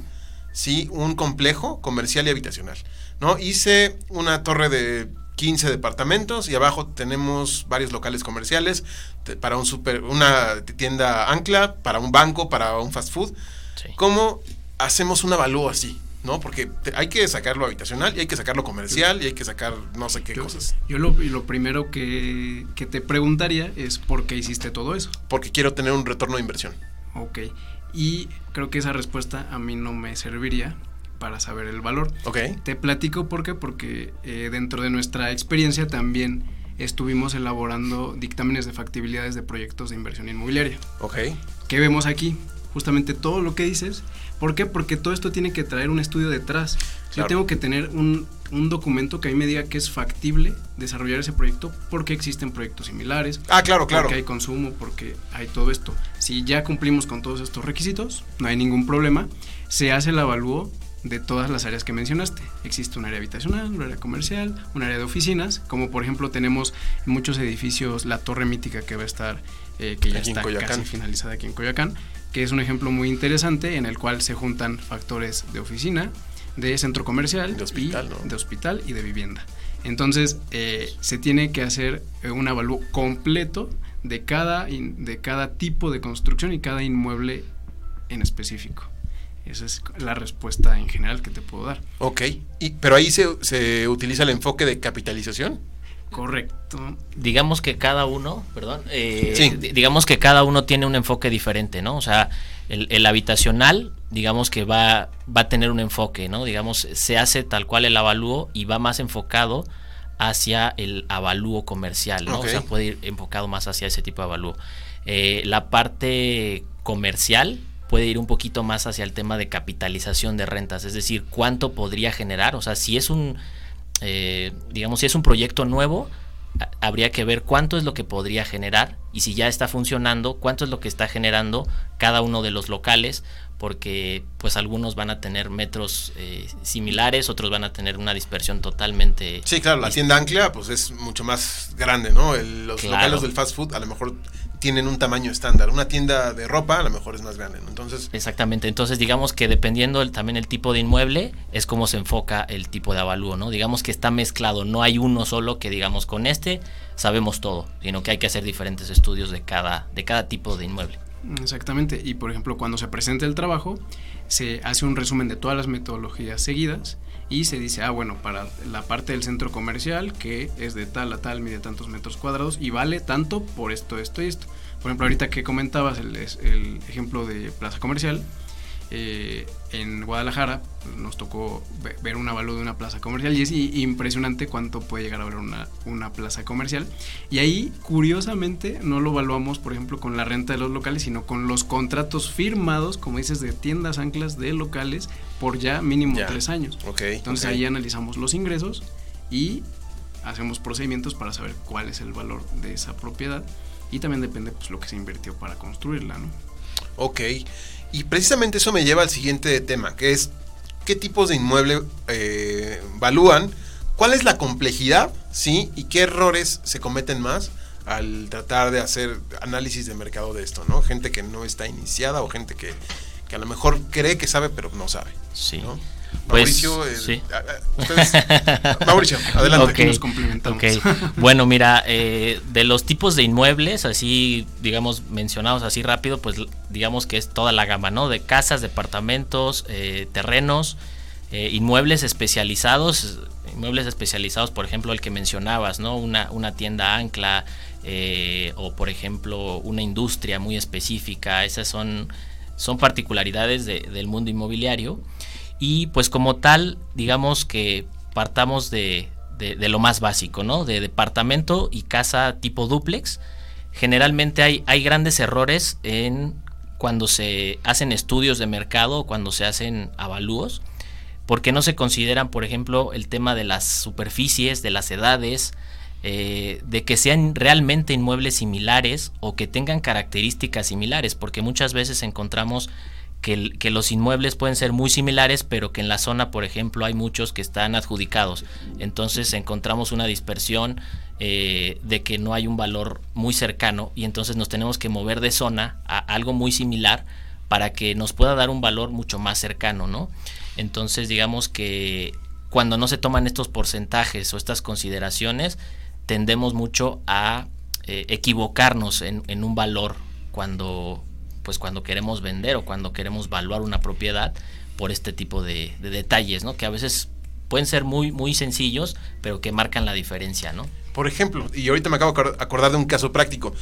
sí, un complejo comercial y habitacional, ¿no? Hice una torre de 15 departamentos y abajo tenemos varios locales comerciales te- para un super, una tienda ancla, para un banco, para un fast food.
Sí.
¿Cómo hacemos un avalúo así? ¿No? Porque te- hay que sacarlo habitacional y hay que sacarlo comercial y hay que sacar no sé qué
Yo,
cosas.
yo lo, y lo primero que, que te preguntaría es por qué hiciste todo eso.
Porque quiero tener un retorno de inversión.
Ok. Y creo que esa respuesta a mí no me serviría para saber el valor.
¿Ok?
Te platico por qué, porque eh, dentro de nuestra experiencia también estuvimos elaborando dictámenes de factibilidades de proyectos de inversión inmobiliaria.
Ok.
¿Qué vemos aquí? Justamente todo lo que dices. ¿Por qué? Porque todo esto tiene que traer un estudio detrás.
Claro.
Yo tengo que tener un, un documento que a mí me diga que es factible desarrollar ese proyecto porque existen proyectos similares,
Ah, claro, claro.
porque hay consumo, porque hay todo esto. Si ya cumplimos con todos estos requisitos, no hay ningún problema. Se hace el avalúo de todas las áreas que mencionaste. Existe un área habitacional, un área comercial, un área de oficinas, como por ejemplo tenemos en muchos edificios la torre mítica que va a estar, eh, que ya
Aquí
está casi finalizada aquí en Coyoacán, que es un ejemplo muy interesante en el cual se juntan factores de oficina, de centro comercial,
De hospital,
y,
¿no?
de hospital y de vivienda. Entonces, eh, se tiene que hacer eh, un avalúo completo de cada, de cada tipo de construcción y cada inmueble en específico. Esa es la respuesta en general que te puedo dar.
Ok. Y, pero ahí se, se utiliza el enfoque de capitalización.
Correcto.
digamos que cada uno, perdón, eh,
Sí.
di- digamos que cada uno tiene un enfoque diferente, ¿no? O sea, el, el habitacional, digamos que va, va a tener un enfoque, ¿no? Digamos, se hace tal cual el avalúo y va más enfocado hacia el avalúo comercial, ¿no? O sea, puede ir enfocado más hacia ese tipo de avalúo. Eh, la parte comercial puede ir un poquito más hacia el tema de capitalización de rentas, es decir, cuánto podría generar, o sea, si es un, eh, digamos, si es un proyecto nuevo, habría que ver cuánto es lo que podría generar y si ya está funcionando, cuánto es lo que está generando cada uno de los locales, porque pues algunos van a tener metros eh, similares, otros van a tener una dispersión totalmente...
Sí, claro, la
dis-
tienda ancla pues es mucho más grande, ¿no? El- los
Claro.
locales del fast food a lo mejor tienen un tamaño estándar. Una tienda de ropa a lo mejor es más grande, ¿no? Entonces,
Exactamente, entonces digamos que dependiendo el- también el tipo de inmueble es como se enfoca el tipo de avalúo, ¿no? Digamos que está mezclado, no hay uno solo que digamos con este sabemos todo, sino que hay que hacer diferentes estudios de cada, de cada tipo de inmueble.
Exactamente. Y por ejemplo, cuando se presenta el trabajo, se hace un resumen de todas las metodologías seguidas y se dice, ah, bueno, para la parte del centro comercial, que es de tal a tal, mide tantos metros cuadrados y vale tanto por esto, esto y esto. Por ejemplo, ahorita que comentabas el, el ejemplo de plaza comercial, eh, en Guadalajara nos tocó ve- ver un avalúo de una plaza comercial y es impresionante cuánto puede llegar a valer una, una plaza comercial. Y ahí, curiosamente, no lo evaluamos, por ejemplo, con la renta de los locales, sino con los contratos firmados, como dices, de tiendas anclas de locales por ya mínimo
Ya.
tres años.
ok.
Entonces
ok.
ahí analizamos los ingresos y hacemos procedimientos para saber cuál es el valor de esa propiedad y también depende pues lo que se invirtió para construirla, ¿no?
Ok. Y precisamente eso me lleva al siguiente tema, que es qué tipos de inmueble eh, evalúan, cuál es la complejidad, ¿sí? Y qué errores se cometen más al tratar de hacer análisis de mercado de esto, ¿no? Gente que no está iniciada o gente que, que a lo mejor cree que sabe, pero no sabe.
Sí.
¿no?
Pues,
Mauricio, eh,
sí.
ustedes- Mauricio, adelante.
Ok.
Aquí nos complementamos.
Bueno, mira, eh, de los tipos de inmuebles, así, digamos, mencionados así rápido, pues digamos que es toda la gama, ¿no? De casas, departamentos, eh, terrenos, eh, inmuebles especializados, inmuebles especializados, por ejemplo, el que mencionabas, ¿no? Una, una tienda ancla, eh, o por ejemplo, una industria muy específica, esas son, son particularidades de- del mundo inmobiliario. Y pues como tal, digamos que partamos de, de- de lo más básico, ¿no? De departamento y casa tipo duplex. generalmente hay, hay grandes errores en cuando se hacen estudios de mercado cuando se hacen avalúos, porque no se consideran, por ejemplo, el tema de las superficies, de las edades, eh, de que sean realmente inmuebles similares o que tengan características similares, porque muchas veces encontramos que, los inmuebles pueden ser muy similares, pero que en la zona, por ejemplo, hay muchos que están adjudicados. Entonces encontramos una dispersión eh, de que no hay un valor muy cercano y entonces nos tenemos que mover de zona a algo muy similar para que nos pueda dar un valor mucho más cercano, ¿no? Entonces digamos que cuando no se toman estos porcentajes o estas consideraciones, tendemos mucho a eh, equivocarnos en, en, un valor cuando pues cuando queremos vender o cuando queremos valuar una propiedad por este tipo de, de detalles, ¿no? Que a veces pueden ser muy, muy sencillos, pero que marcan la diferencia, ¿no?
Por ejemplo, y ahorita me acabo de acordar de un caso práctico.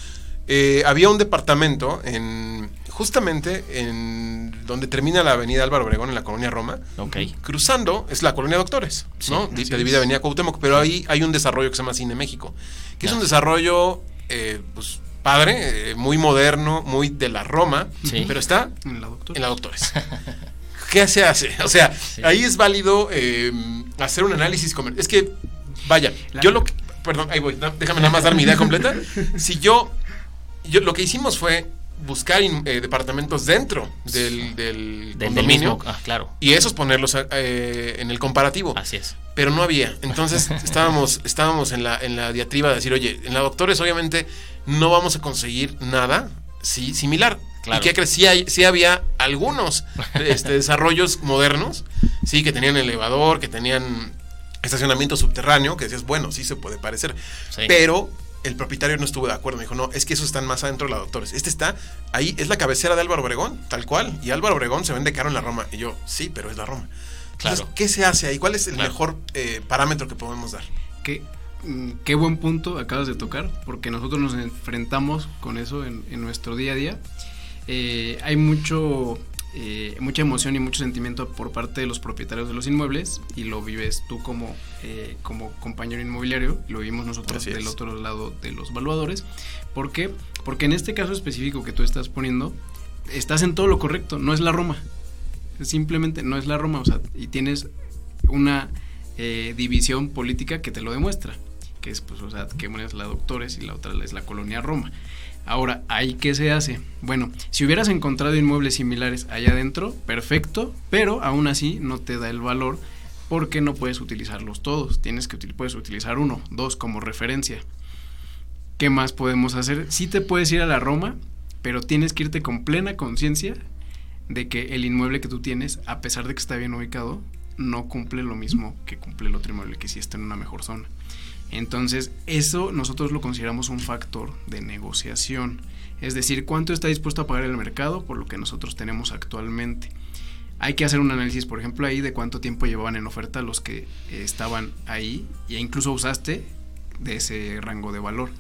Eh, había un departamento en justamente en donde termina la avenida Álvaro Obregón en la colonia Roma.
Okay.
Cruzando es la colonia Doctores, ¿no? Sí, divide Avenida Cuauhtémoc, pero ahí hay un desarrollo que se llama Cine México, que es un desarrollo eh, pues padre, eh, muy moderno, muy de la Roma,
Sí.
pero está
En la
en la Doctores. ¿Qué se hace? O sea, ahí es válido eh, hacer un análisis comercial. Es que, vaya,
La-
yo lo que. Perdón, ahí voy. no, déjame nada más dar mi idea completa. Si yo. yo lo que hicimos fue buscar in- eh, departamentos dentro del, del
Del, del
condominio
mismo, ah, claro,
y esos ponerlos eh, en el comparativo.
así es.
Pero no había. Entonces estábamos, estábamos en, la, en la diatriba de decir, oye, en la doctores obviamente no vamos a conseguir nada sí, similar.
Claro.
¿Y qué crees? Sí, hay- sí había algunos este, desarrollos modernos, sí, que tenían elevador, que tenían estacionamiento subterráneo, que decías, bueno, sí se puede parecer.
Sí.
Pero el propietario no estuvo de acuerdo. Me dijo, no, es que esos están más adentro de la doctores. Este está ahí, es la cabecera de Álvaro Obregón, tal cual. Y Álvaro Obregón se vende caro en la Roma. Y yo, sí, pero es la Roma. Entonces,
Claro.
¿qué se hace ahí? ¿Cuál es el
Claro.
mejor eh, parámetro que podemos dar?
Qué, mm, qué buen punto acabas de tocar, porque nosotros nos enfrentamos con eso en, en nuestro día a día. Eh, hay mucho, eh, mucha emoción y mucho sentimiento por parte de los propietarios de los inmuebles y lo vives tú como, eh, como compañero inmobiliario lo vivimos nosotros
Así
del
es.
otro lado de los valuadores. ¿Por qué? Porque en este caso específico que tú estás poniendo, estás en todo lo correcto, no es la Roma. Simplemente no es la Roma, o sea, y tienes una eh, división política que te lo demuestra, que es, pues, o sea, que una es la Doctores y la otra es la Colonia Roma. Ahora, ¿ahí qué se hace? Bueno, si hubieras encontrado inmuebles similares allá adentro, perfecto, pero aún así no te da el valor porque no puedes utilizarlos todos. Tienes que puedes utilizar uno, dos como referencia. ¿Qué más podemos hacer? Sí te puedes ir a la Roma, pero tienes que irte con plena conciencia de que el inmueble que tú tienes, a pesar de que está bien ubicado, no cumple lo mismo que cumple el otro inmueble que sí está en una mejor zona. Entonces, eso nosotros lo consideramos un factor de negociación. Es decir, cuánto está dispuesto a pagar el mercado por lo que nosotros tenemos actualmente. Hay que hacer un análisis, por ejemplo, ahí de cuánto tiempo llevaban en oferta los que eh, estaban ahí e incluso usaste de ese rango de valor.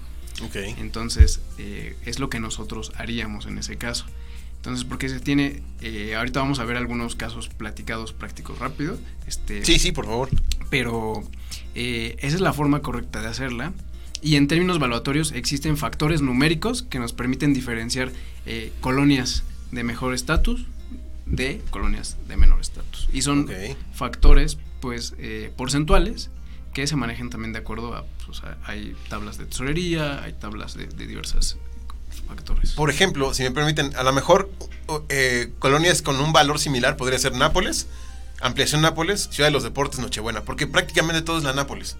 Ok.
Entonces, eh, es lo que nosotros haríamos en ese caso. Entonces, porque se tiene, eh, ahorita vamos a ver algunos casos platicados prácticos rápido, este,
Sí, sí, por favor.
pero eh, esa es la forma correcta de hacerla. Y en términos valuatorios existen factores numéricos que nos permiten diferenciar eh, colonias de mejor estatus de colonias de menor estatus. Y son factores pues eh, porcentuales que se manejan también de acuerdo a, pues, sea, hay tablas de tesorería, hay tablas de, de diversos
Por ejemplo, si me permiten, a lo mejor eh, colonias con un valor similar podría ser Nápoles, Ampliación Nápoles, Ciudad de los Deportes, Nochebuena, porque prácticamente todo es la Nápoles.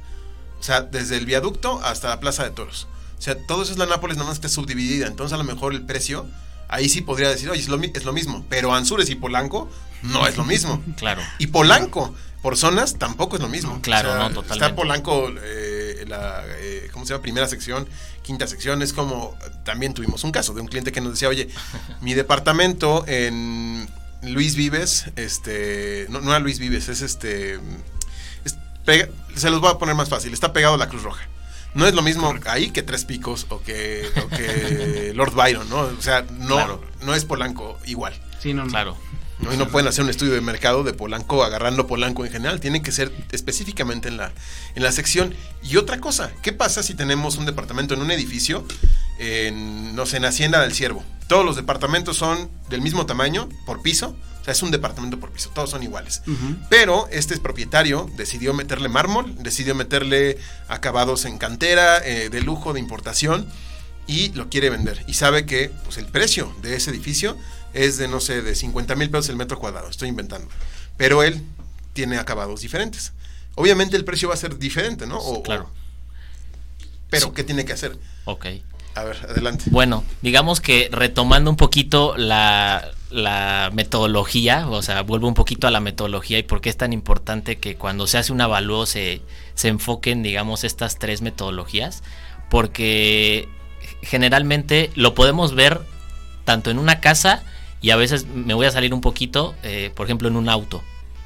O sea, desde el viaducto hasta la Plaza de Toros. O sea, todo eso es la Nápoles, nada más que está subdividida. Entonces, a lo mejor el precio, ahí sí podría decir, oye, es lo, mi- es lo mismo. Pero Anzures y Polanco no es lo mismo.
Claro.
Y Polanco, por zonas, tampoco es lo mismo.
Claro, no, totalmente.
Está Polanco, eh, la, eh, ¿cómo se llama? Primera sección, quinta sección. Es como, también tuvimos un caso de un cliente que nos decía, oye, mi departamento en Luis Vives, este, no, no era Luis Vives, es este, es pega- se los voy a poner más fácil, está pegado a la Cruz Roja. No es lo mismo ahí que Tres Picos o que, o que Lord Byron, ¿no? O sea, no,
Claro.
no es Polanco igual.
Sí, no, no.
Claro.
¿No? Y no pueden hacer un estudio de mercado de Polanco agarrando Polanco en general. Tienen que ser específicamente en la, en la sección. Y otra cosa, ¿qué pasa si tenemos un departamento en un edificio en, no sé, en Hacienda del Ciervo. Todos los departamentos son del mismo tamaño por piso. O sea, es un departamento por piso, todos son iguales. Pero este propietario decidió meterle mármol, decidió meterle acabados en cantera, eh, de lujo, de importación, y lo quiere vender. Y sabe que pues, el precio de ese edificio es de, no sé, de 50 mil pesos el metro cuadrado, estoy inventando. Pero él tiene acabados diferentes. Obviamente el precio va a ser diferente, ¿no? O,
claro.
pero, ¿qué tiene que hacer?
Ok.
A ver, adelante.
Bueno, digamos que retomando un poquito la, metodología, o sea, vuelvo un poquito a la metodología y por qué es tan importante que cuando se hace un avalúo se, se enfoquen, digamos, estas tres metodologías, porque generalmente lo podemos ver tanto en una casa y a veces me voy a salir un poquito, eh, por ejemplo, en un auto.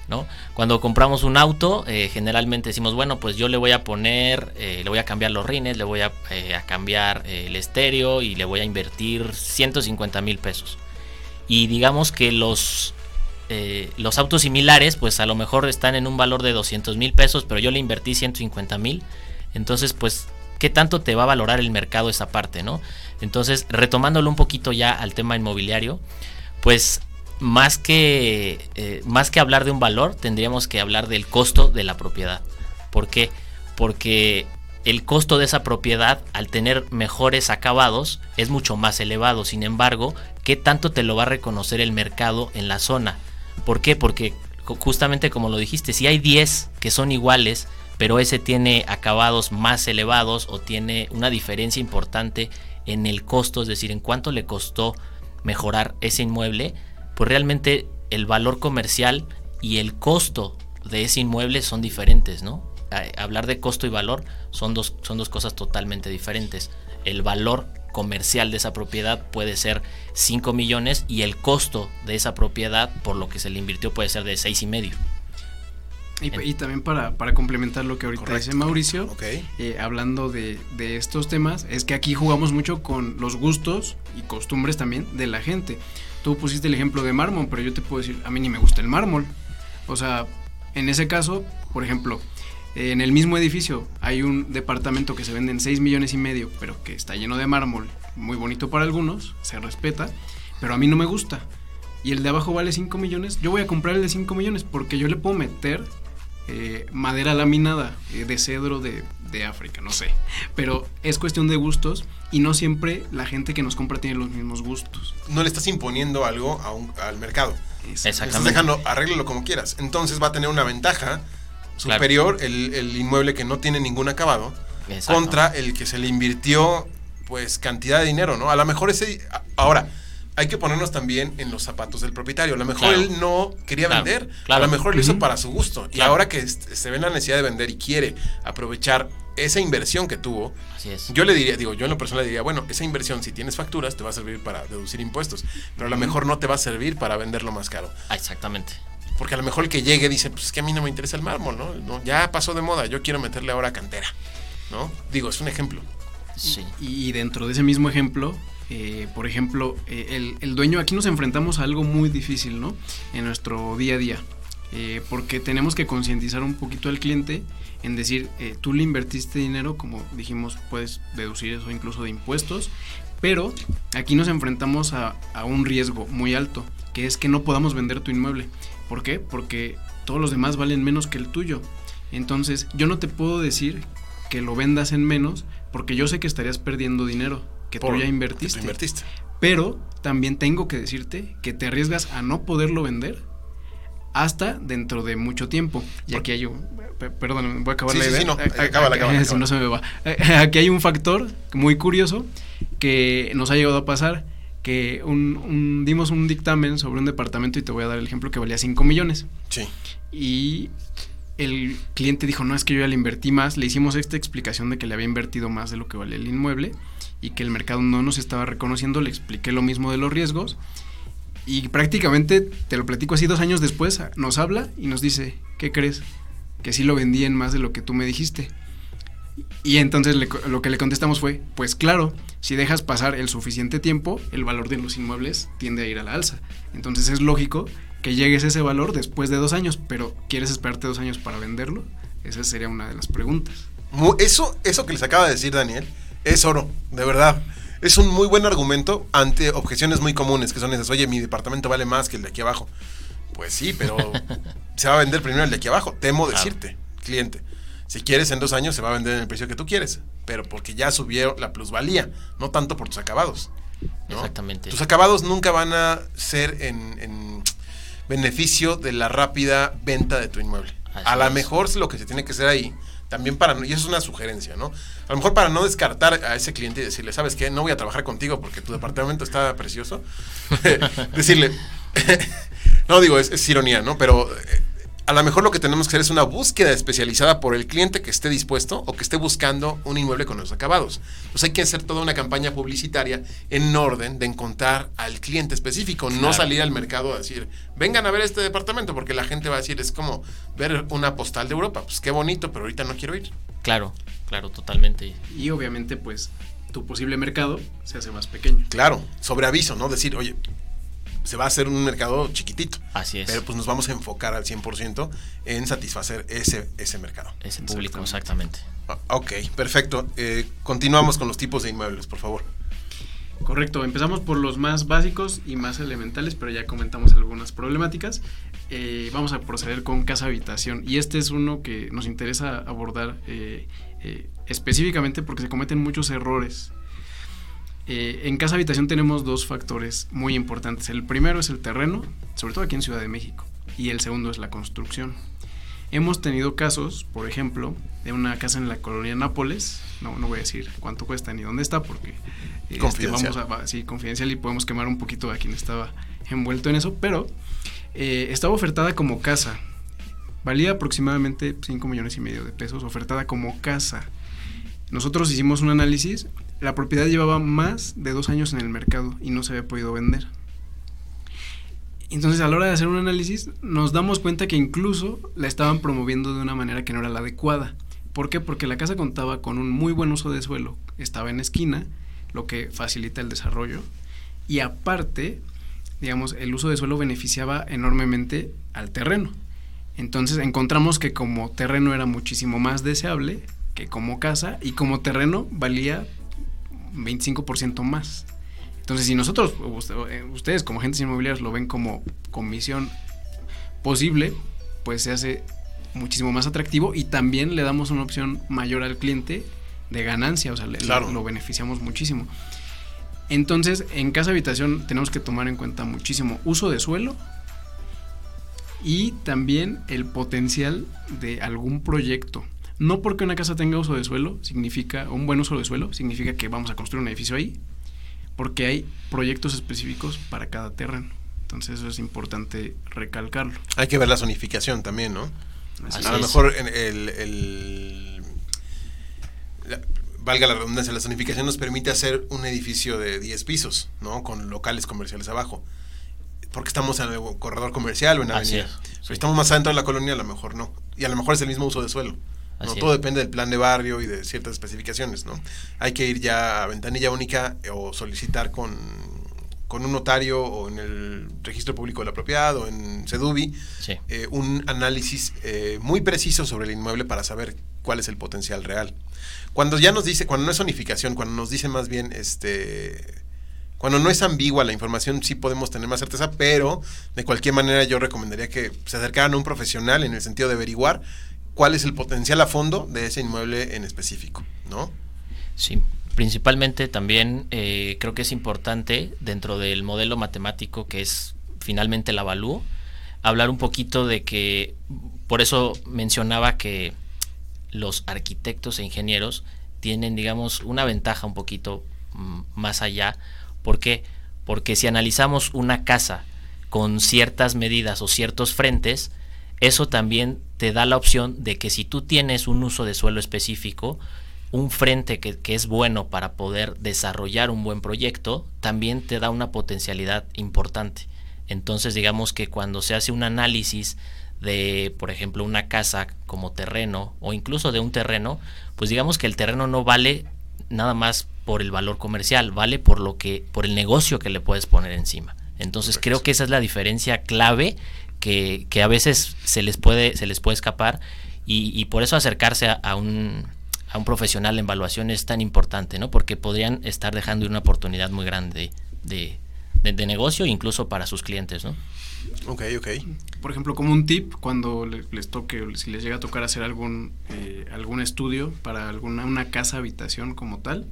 ¿no? Cuando compramos un auto, eh, generalmente decimos, bueno, pues yo le voy a poner, eh, le voy a cambiar los rines, le voy a, cambiar el estéreo y le voy a invertir 150 mil pesos. Y digamos que los, los autos similares, pues a lo mejor están en un valor de 200 mil pesos, pero yo le invertí 150 mil. Entonces, pues, ¿qué tanto te va a valorar el mercado esa parte, no? Entonces, retomándolo un poquito ya al tema inmobiliario, pues más que, eh, más que hablar de un valor, tendríamos que hablar del costo de la propiedad. ¿Por qué? Porque el costo de esa propiedad, al tener mejores acabados, es mucho más elevado. Sin embargo, ¿qué tanto te lo va a reconocer el mercado en la zona? ¿Por qué? Porque justamente como lo dijiste, si hay 10 que son iguales, pero ese tiene acabados más elevados o tiene una diferencia importante en el costo, es decir, en cuánto le costó mejorar ese inmueble, pues realmente el valor comercial y el costo de ese inmueble son diferentes, ¿no? Hablar de costo y valor son dos, son dos cosas totalmente diferentes. El valor comercial de esa propiedad puede ser 5 millones y el costo de esa propiedad por lo que se le invirtió puede ser de seis y medio.
Y, también para, complementar lo que ahorita dice Mauricio, eh, hablando de, de, estos temas, es que aquí jugamos mucho con los gustos y costumbres también de la gente. Tú pusiste el ejemplo de mármol, pero yo te puedo decir, a mí ni me gusta el mármol. O sea, en ese caso, por ejemplo, en el mismo edificio hay un departamento que se vende en 6 millones y medio, pero que está lleno de mármol, muy bonito para algunos, se respeta, pero a mí no me gusta. Y el de abajo vale 5 millones, yo voy a comprar el de 5 millones porque yo le puedo meter eh, madera laminada eh, de cedro de, África, no sé. Pero es cuestión de gustos y no siempre la gente que nos compra tiene los mismos gustos.
No le estás imponiendo algo al mercado.
Exactamente.
estás dejando, arréglalo como quieras. Entonces va a tener una ventaja superior el, inmueble que no tiene ningún acabado contra el que se le invirtió pues cantidad de dinero, ¿no? A lo mejor ese... Ahora, hay que ponernos también en los zapatos del propietario. A lo mejor él no quería vender, a lo mejor lo hizo para su gusto. Y ahora que se ve la necesidad de vender y quiere aprovechar esa inversión que tuvo, yo le diría, digo, yo en lo personal le diría, bueno, esa inversión, si tienes facturas, te va a servir para deducir impuestos, pero a lo mejor no te va a servir para venderlo más caro.
Ah, exactamente.
Porque a lo mejor el que llegue dice, pues es que a mí no me interesa el mármol, ¿no? Ya pasó de moda, yo quiero meterle ahora cantera, ¿no? Digo, es un ejemplo.
Sí. y dentro de ese mismo ejemplo, eh, por ejemplo, eh, el, dueño, aquí nos enfrentamos a algo muy difícil, ¿no? En nuestro día a día. Eh, porque tenemos que concientizar un poquito al cliente en decir, tú le invertiste dinero, como dijimos, puedes deducir eso incluso de impuestos, pero aquí nos enfrentamos a un riesgo muy alto, que es que no podamos vender tu inmueble. ¿Por qué? Porque todos los demás valen menos que el tuyo. Entonces, yo no te puedo decir que lo vendas en menos, porque yo sé que estarías perdiendo dinero que tú ya invertiste.
invertiste.
Pero también tengo que decirte que te arriesgas a no poderlo vender hasta dentro de mucho tiempo. Y aquí hay un. Perdón, voy a acabar la idea. Sí, no, se me va. Aquí hay un factor muy curioso que nos ha llegado a pasar. Que un, dimos un dictamen sobre un departamento y te voy a dar el ejemplo que valía 5 millones.
Sí.
Y el cliente dijo, no, es que yo ya le invertí más. Le hicimos esta explicación de que le había invertido más de lo que vale el inmueble y que el mercado no nos estaba reconociendo, le expliqué lo mismo de los riesgos y prácticamente, te lo platico así dos años después, nos habla y nos dice, ¿qué crees? Que sí lo vendí en más de lo que tú me dijiste. Y entonces lo que le contestamos fue, pues claro, si dejas pasar el suficiente tiempo, el valor de los inmuebles tiende a ir a la alza. Entonces es lógico que llegues a ese valor después de dos años, pero ¿quieres esperarte dos años para venderlo? Esa sería una de las preguntas.
Eso, eso que les acaba de decir Daniel, es oro, de verdad. es un muy buen argumento ante objeciones muy comunes, que son esas, oye, mi departamento vale más que el de aquí abajo. Pues sí, pero se va a vender primero el de aquí abajo, temo decirte, cliente. Si quieres en dos años se va a vender en el precio que tú quieres, pero porque ya subió la plusvalía, no tanto por tus acabados.
Exactamente.
Tus acabados nunca van a ser en, beneficio de la rápida venta de tu inmueble. a lo mejor lo que se tiene que hacer ahí, también para, y eso es una sugerencia, ¿no? A lo mejor para no descartar a ese cliente y decirle, ¿sabes qué? No voy a trabajar contigo porque tu departamento está precioso. decirle, no digo, es, es, ironía, ¿no? Pero eh, a lo mejor lo que tenemos que hacer es una búsqueda especializada por el cliente que esté dispuesto o que esté buscando un inmueble con los acabados. Pues hay que hacer toda una campaña publicitaria en orden de encontrar al cliente específico, no salir al mercado a decir, vengan a ver este departamento, porque la gente va a decir, es como ver una postal de Europa, pues qué bonito, pero ahorita no quiero ir.
Claro, claro, totalmente.
Y obviamente, pues tu posible mercado se hace más pequeño.
Claro, sobre aviso, ¿no? Decir, oye, se va a hacer un mercado chiquitito.
Así es.
Pero pues nos vamos a enfocar al 100% en satisfacer ese, ese mercado.
Ese público, exactamente.
Ah, ok, perfecto. Eh, continuamos con los tipos de inmuebles, por favor.
Correcto, empezamos por los más básicos y más elementales, pero ya comentamos algunas problemáticas. Eh, vamos a proceder con casa habitación y este es uno que nos interesa abordar eh, específicamente porque se cometen muchos errores eh, en casa habitación tenemos dos factores muy importantes. El primero es el terreno, sobre todo aquí en Ciudad de México, y el segundo es la construcción. Hemos tenido casos, por ejemplo, de una casa en la colonia Nápoles, no, no voy a decir cuánto cuesta ni dónde está porque
eh, confidencial.
vamos a, sí, confidencial y podemos quemar un poquito a quien estaba envuelto en eso, pero eh, estaba ofertada como casa. Valía aproximadamente 5 millones y medio de pesos, ofertada como casa. Nosotros hicimos un análisis la propiedad llevaba más de dos años en el mercado y no se había podido vender. Entonces a la hora de hacer un análisis nos damos cuenta que incluso la estaban promoviendo de una manera que no era la adecuada. ¿Por qué? Porque la casa contaba con un muy buen uso de suelo, estaba en esquina, lo que facilita el desarrollo, y aparte, digamos, el uso de suelo beneficiaba enormemente al terreno. Entonces encontramos que como terreno era muchísimo más deseable que como casa y como terreno valía 25% más. Entonces, si nosotros, eh, ustedes como agentes inmobiliarios lo ven como comisión posible, pues se hace muchísimo más atractivo y también le damos una opción mayor al cliente de ganancia, o sea, lo beneficiamos muchísimo. Entonces, en casa habitación tenemos que tomar en cuenta muchísimo uso de suelo y también el potencial de algún proyecto. No porque una casa tenga uso de suelo, significa, un buen uso de suelo, significa que vamos a construir un edificio ahí, porque hay proyectos específicos para cada terreno. Entonces eso es importante recalcarlo.
Hay que ver la zonificación también, ¿no? a lo mejor el, valga la redundancia, la zonificación nos permite hacer un edificio de 10 pisos, ¿no? Con locales comerciales abajo. Porque estamos en el corredor comercial o en la avenida. Si estamos más adentro de la colonia, a lo mejor no. Y a lo mejor es el mismo uso de suelo. ¿No? Todo depende del plan de barrio y de ciertas especificaciones, ¿no? Hay que ir ya a ventanilla única o solicitar con, con un notario o en el registro público de la propiedad o en Sedubi eh, un análisis eh, muy preciso sobre el inmueble para saber cuál es el potencial real. Cuando ya nos dice, cuando no es zonificación, cuando nos dice más bien este cuando no es ambigua la información sí podemos tener más certeza, pero de cualquier manera yo recomendaría que se acercaran a un profesional en el sentido de averiguar cuál es el potencial a fondo de ese inmueble en específico, ¿no?
Sí, principalmente también eh, creo que es importante dentro del modelo matemático que es finalmente el avalúo, hablar un poquito de que, por eso mencionaba que los arquitectos e ingenieros tienen, digamos, una ventaja un poquito mm, más allá. ¿Por qué? Porque si analizamos una casa con ciertas medidas o ciertos frentes, eso también te da la opción de que si tú tienes un uso de suelo específico, un frente que, es bueno para poder desarrollar un buen proyecto, también te da una potencialidad importante. Entonces digamos que cuando se hace un análisis de, por ejemplo, una casa como terreno o incluso de un terreno, pues digamos que el terreno no vale nada más por el valor comercial, vale por lo que por el negocio que le puedes poner encima. Entonces creo que esa es la diferencia clave que, a veces se les puede, se les puede escapar y, por eso acercarse a, un, a un profesional en evaluación es tan importante, ¿no? Porque podrían estar dejando una oportunidad muy grande de, de, negocio, incluso para sus clientes, ¿no?
Ok, ok.
Por ejemplo, como un tip, cuando les, toque, si les llega a tocar hacer algún, eh, algún estudio para alguna una casa habitación como tal,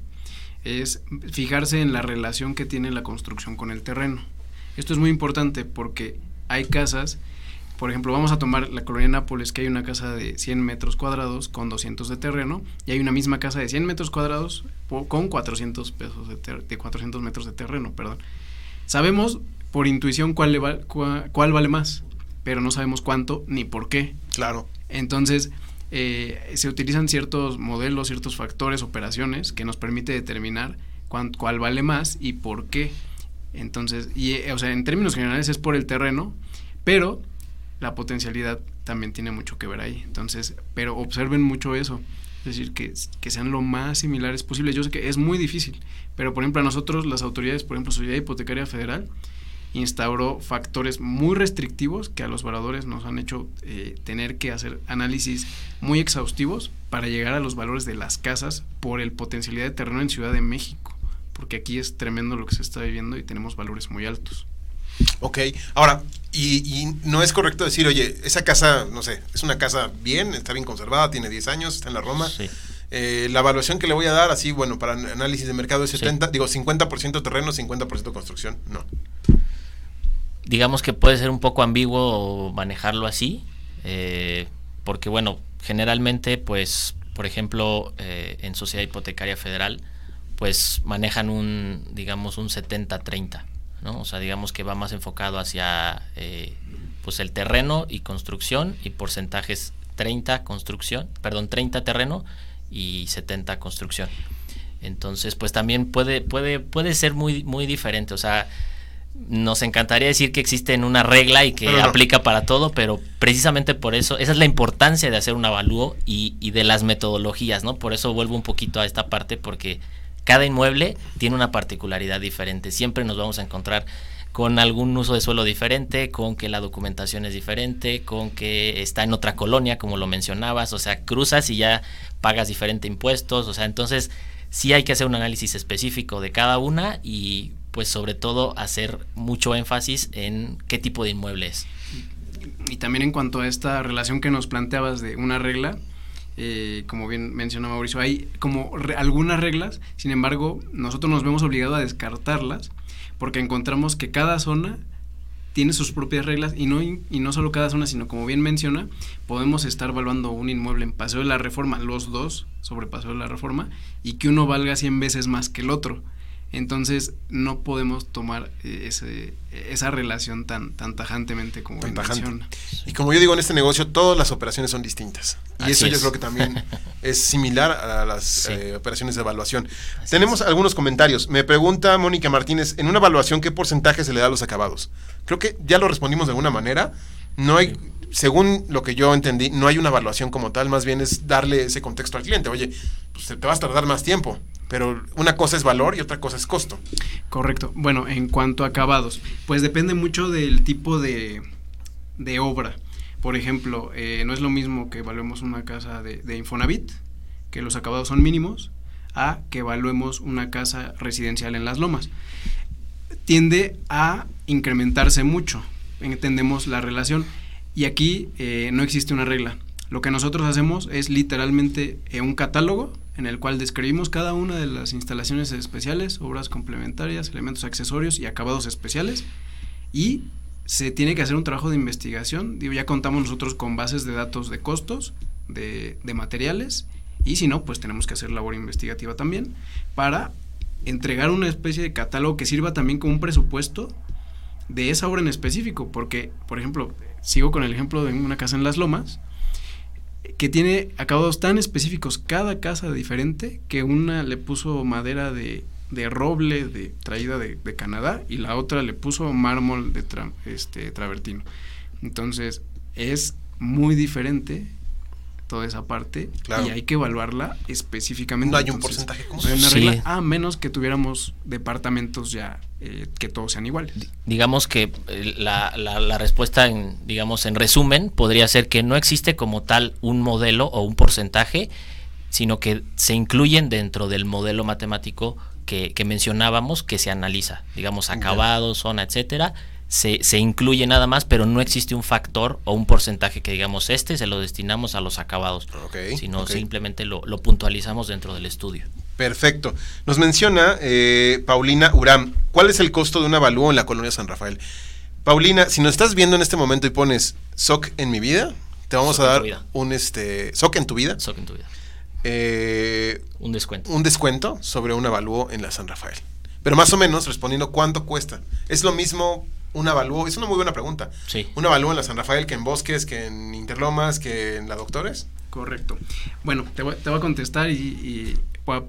es fijarse en la relación que tiene la construcción con el terreno. Esto es muy importante porque hay casas, por ejemplo, vamos a tomar la colonia Nápoles, que hay una casa de 100 metros cuadrados con 200 de terreno, y hay una misma casa de 100 metros cuadrados con 400, pesos de, de 400 metros de terreno, perdón. Sabemos por intuición cuál, le cuál vale más, pero no sabemos cuánto ni por qué.
Claro.
Entonces, eh, se utilizan ciertos modelos, ciertos factores, operaciones que nos permite determinar cuál vale más y por qué. Entonces, y, eh, o sea, en términos generales es por el terreno, pero la potencialidad también tiene mucho que ver ahí. Entonces, pero observen mucho eso. Es decir, que, sean lo más similares posible. Yo sé que es muy difícil, pero por ejemplo a nosotros las autoridades, por ejemplo Sociedad Hipotecaria Federal, instauró factores muy restrictivos que a los valadores nos han hecho eh, tener que hacer análisis muy exhaustivos para llegar a los valores de las casas por el potencialidad de terreno en Ciudad de México, porque aquí es tremendo lo que se está viviendo y tenemos valores muy altos.
Ok, ahora, y, no es correcto decir, oye, esa casa, no sé, es una casa bien, está bien conservada, tiene 10 años, está en la Roma. Eh, la evaluación que le voy a dar, así, bueno, para análisis de mercado es 70, digo, 50% terreno, 50% construcción. No
digamos que puede ser un poco ambiguo manejarlo así, eh, porque bueno, generalmente pues, por ejemplo, eh, en Sociedad Hipotecaria Federal, pues manejan un, digamos, un 70-30, ¿no? O sea, digamos que va más enfocado hacia eh, pues el terreno y construcción y porcentajes 30 construcción, perdón, 30 terreno y 70 construcción. Entonces, pues también puede, puede, puede ser muy, muy diferente. O sea, nos encantaría decir que existe una regla y que aplica para todo, pero precisamente por eso, esa es la importancia de hacer un avalúo y, y, de las metodologías, ¿no? Por eso vuelvo un poquito a esta parte, porque cada inmueble tiene una particularidad diferente. Siempre nos vamos a encontrar con algún uso de suelo diferente, con que la documentación es diferente, con que está en otra colonia, como lo mencionabas, o sea, cruzas y ya pagas diferente impuestos, o sea, entonces sí hay que hacer un análisis específico de cada una y pues sobre todo hacer mucho énfasis en qué tipo de inmueble es.
Y también en cuanto a esta relación que nos planteabas de una regla, eh, como bien menciona Mauricio, hay como algunas reglas, sin embargo, nosotros nos vemos obligados a descartarlas porque encontramos que cada zona tiene sus propias reglas y no, y no solo cada zona, sino como bien menciona, podemos estar evaluando un inmueble en Paseo de la Reforma, los dos sobre Paseo de la Reforma, y que uno valga 100 veces más que el otro. Entonces no podemos tomar eh, ese, esa relación tan, tan tajantemente como tan
Y como yo digo en este negocio, todas las operaciones son distintas. Y eso yo creo que también es similar a las eh, operaciones de evaluación. Tenemos algunos comentarios. Me pregunta Mónica Martínez, en una evaluación, ¿qué porcentaje se le da a los acabados? Creo que ya lo respondimos de alguna manera. No hay, según lo que yo entendí, no hay una evaluación como tal, más bien es darle ese contexto al cliente. Oye, pues te vas a tardar más tiempo pero una cosa es valor y otra cosa es costo.
Correcto. Bueno, en cuanto a acabados, pues depende mucho del tipo de, de obra. Por ejemplo, eh, no es lo mismo que evaluemos una casa de, de, Infonavit, que los acabados son mínimos, a que evaluemos una casa residencial en las lomas. Tiende a incrementarse mucho, entendemos la relación, y aquí eh, no existe una regla. Lo que nosotros hacemos es literalmente eh, un catálogo en el cual describimos cada una de las instalaciones especiales, obras complementarias, elementos accesorios y acabados especiales. Y se tiene que hacer un trabajo de investigación. Ya contamos nosotros con bases de datos de costos, de materiales, y si no, pues tenemos que hacer labor investigativa también para entregar una especie de catálogo que sirva también como un presupuesto de esa obra en específico. Porque, por ejemplo, sigo con el ejemplo de una casa en Las Lomas que tiene acabados tan específicos cada casa diferente que una le puso madera de, de roble de traída de, de, Canadá y la otra le puso mármol de este travertino. Entonces es muy diferente toda esa parte y hay que evaluarla específicamente.
No hay un porcentaje como
a menos que tuviéramos departamentos ya eh, que todos sean iguales.
Digamos que eh, la, la, respuesta, en, digamos, en resumen, podría ser que no existe como tal un modelo o un porcentaje, sino que se incluyen dentro del modelo matemático que, que mencionábamos que se analiza, digamos acabados, zona, etcétera, se, se, incluye nada más, pero no existe un factor o un porcentaje que digamos este se lo destinamos a los acabados,
okay,
sino
okay.
simplemente lo, lo, puntualizamos dentro del estudio.
Perfecto. Nos menciona eh, Paulina Uram, ¿cuál es el costo de un avalúo en la colonia San Rafael? Paulina, si nos estás viendo en este momento y pones SOC en mi vida, te vamos
SOC
a dar un este SOC en tu vida.
SOC en tu vida.
Eh,
un descuento.
Un descuento sobre un avalúo en la San Rafael. Pero más o menos respondiendo cuánto cuesta. ¿Es lo mismo un avalúo? Es una muy buena pregunta.
Sí.
¿Un avalúo en la San Rafael que en Bosques, que en Interlomas, que en la Doctores?
Correcto. Bueno, te voy, te voy a contestar y, y,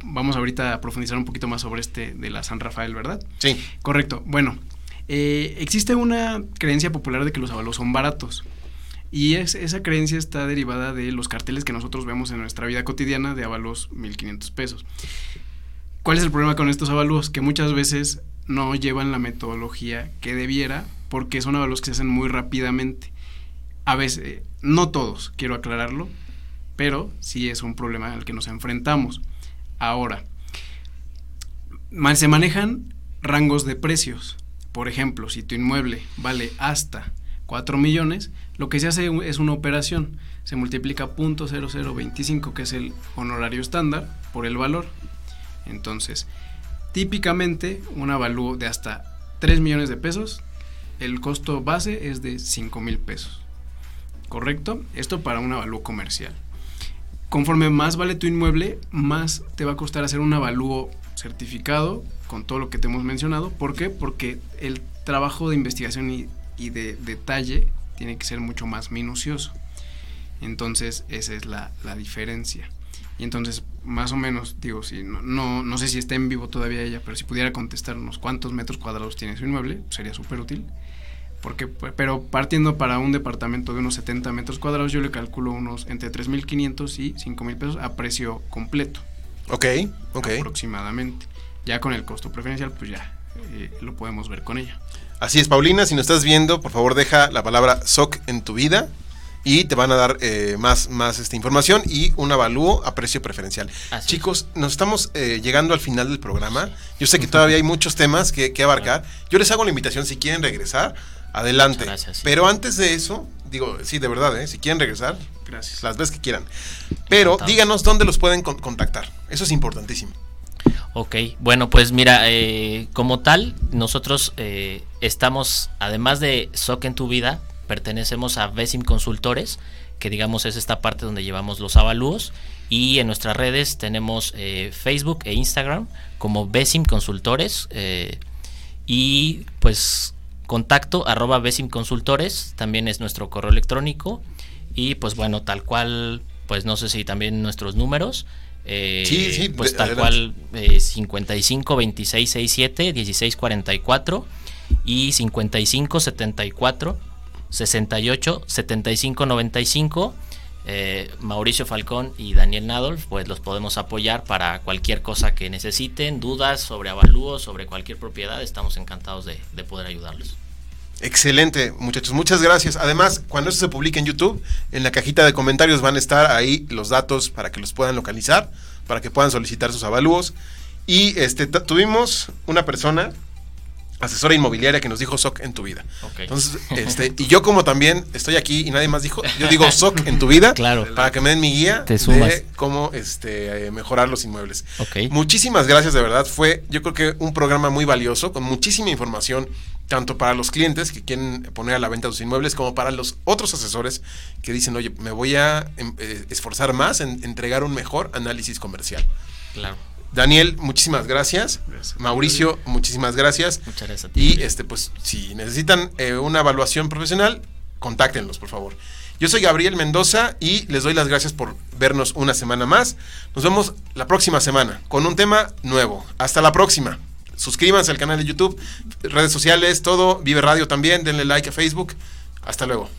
vamos ahorita a profundizar un poquito más sobre este de la San Rafael, ¿verdad?
Sí.
Correcto. Bueno, eh, existe una creencia popular de que los avalúos son baratos. Y es, esa creencia está derivada de los carteles que nosotros vemos en nuestra vida cotidiana de avalos 1500 pesos. ¿Cuál es el problema con estos avalúos? Que muchas veces no llevan la metodología que debiera porque son avalos que se hacen muy rápidamente. A veces, no todos, quiero aclararlo, pero sí es un problema al que nos enfrentamos. Ahora, se manejan rangos de precios. Por ejemplo, si tu inmueble vale hasta 4 millones, lo que se hace es una operación. Se multiplica .0025, que es el honorario estándar, por el valor. Entonces, típicamente un avalúo de hasta 3 millones de pesos, el costo base es de 5 mil pesos. ¿Correcto? Esto para un avalúo comercial. Conforme más vale tu inmueble, más te va a costar hacer un avalúo certificado con todo lo que te hemos mencionado. ¿Por qué? Porque el trabajo de investigación y, de detalle tiene que ser mucho más minucioso. Entonces, esa es la, diferencia. Y entonces, más o menos, digo, si no, no, no, sé si está en vivo todavía ella, pero si pudiera contestarnos cuántos metros cuadrados tiene su inmueble, sería súper útil. Porque, pero partiendo para un departamento de unos 70 metros cuadrados, yo le calculo unos entre 3.500 y 5.000 pesos a precio completo.
Ok, ok.
Aproximadamente. Ya con el costo preferencial, pues ya eh, lo podemos ver con ella.
Así es, Paulina, si nos estás viendo, por favor deja la palabra SOC en tu vida y te van a dar eh, más, más esta información y un avalúo a precio preferencial.
Así
Chicos, nos estamos eh, llegando al final del programa. Yo sé que todavía hay muchos temas que, que abarcar. Yo les hago la invitación, si quieren regresar, adelante.
Gracias, sí.
Pero antes de eso, digo, sí, de verdad, ¿eh? si quieren regresar,
Gracias.
las veces que quieran. Pero díganos dónde los pueden con contactar. Eso es importantísimo.
Ok, bueno, pues mira, eh, como tal, nosotros eh, estamos, además de SOC en tu vida, pertenecemos a Besim Consultores, que digamos es esta parte donde llevamos los avalúos, y en nuestras redes tenemos eh, Facebook e Instagram como Besim Consultores, eh, y pues contacto arroba Besim Consultores, también es nuestro correo electrónico, y pues bueno, tal cual, pues no sé si también nuestros números. Eh,
Sí, sí,
pues tal
adelante.
cual eh, 55 26 67 16 44 y 55 74 68 75 95 eh, Mauricio Falcón y Daniel Nadolf pues los podemos apoyar para cualquier cosa que necesiten dudas sobre avalúos sobre cualquier propiedad estamos encantados de, de poder ayudarlos
Excelente, muchachos, muchas gracias. Además, cuando esto se publique en YouTube, en la cajita de comentarios van a estar ahí los datos para que los puedan localizar, para que puedan solicitar sus avalúos. Y este tuvimos una persona, asesora inmobiliaria, que nos dijo SOC en tu vida. Entonces, este, y yo como también estoy aquí y nadie más dijo, yo digo SOC en tu vida,
Claro.
para que me den mi guía
Te sumas.
de cómo este, mejorar los inmuebles.
Ok.
Muchísimas gracias, de verdad. Fue, yo creo que un programa muy valioso, con muchísima información, tanto para los clientes que quieren poner a la venta sus inmuebles, como para los otros asesores que dicen, oye, me voy a em, eh, esforzar más en entregar un mejor análisis comercial.
claro
Daniel, muchísimas gracias.
Gracias.
Mauricio, muchísimas gracias.
muchas gracias a ti
Y este, pues, si necesitan eh, una evaluación profesional, contáctenlos, por favor. Yo soy Gabriel Mendoza y les doy las gracias por vernos una semana más. Nos vemos la próxima semana con un tema nuevo. Hasta la próxima. Suscríbanse al canal de YouTube, redes sociales, todo. Vive Radio también. Denle like a Facebook. Hasta luego.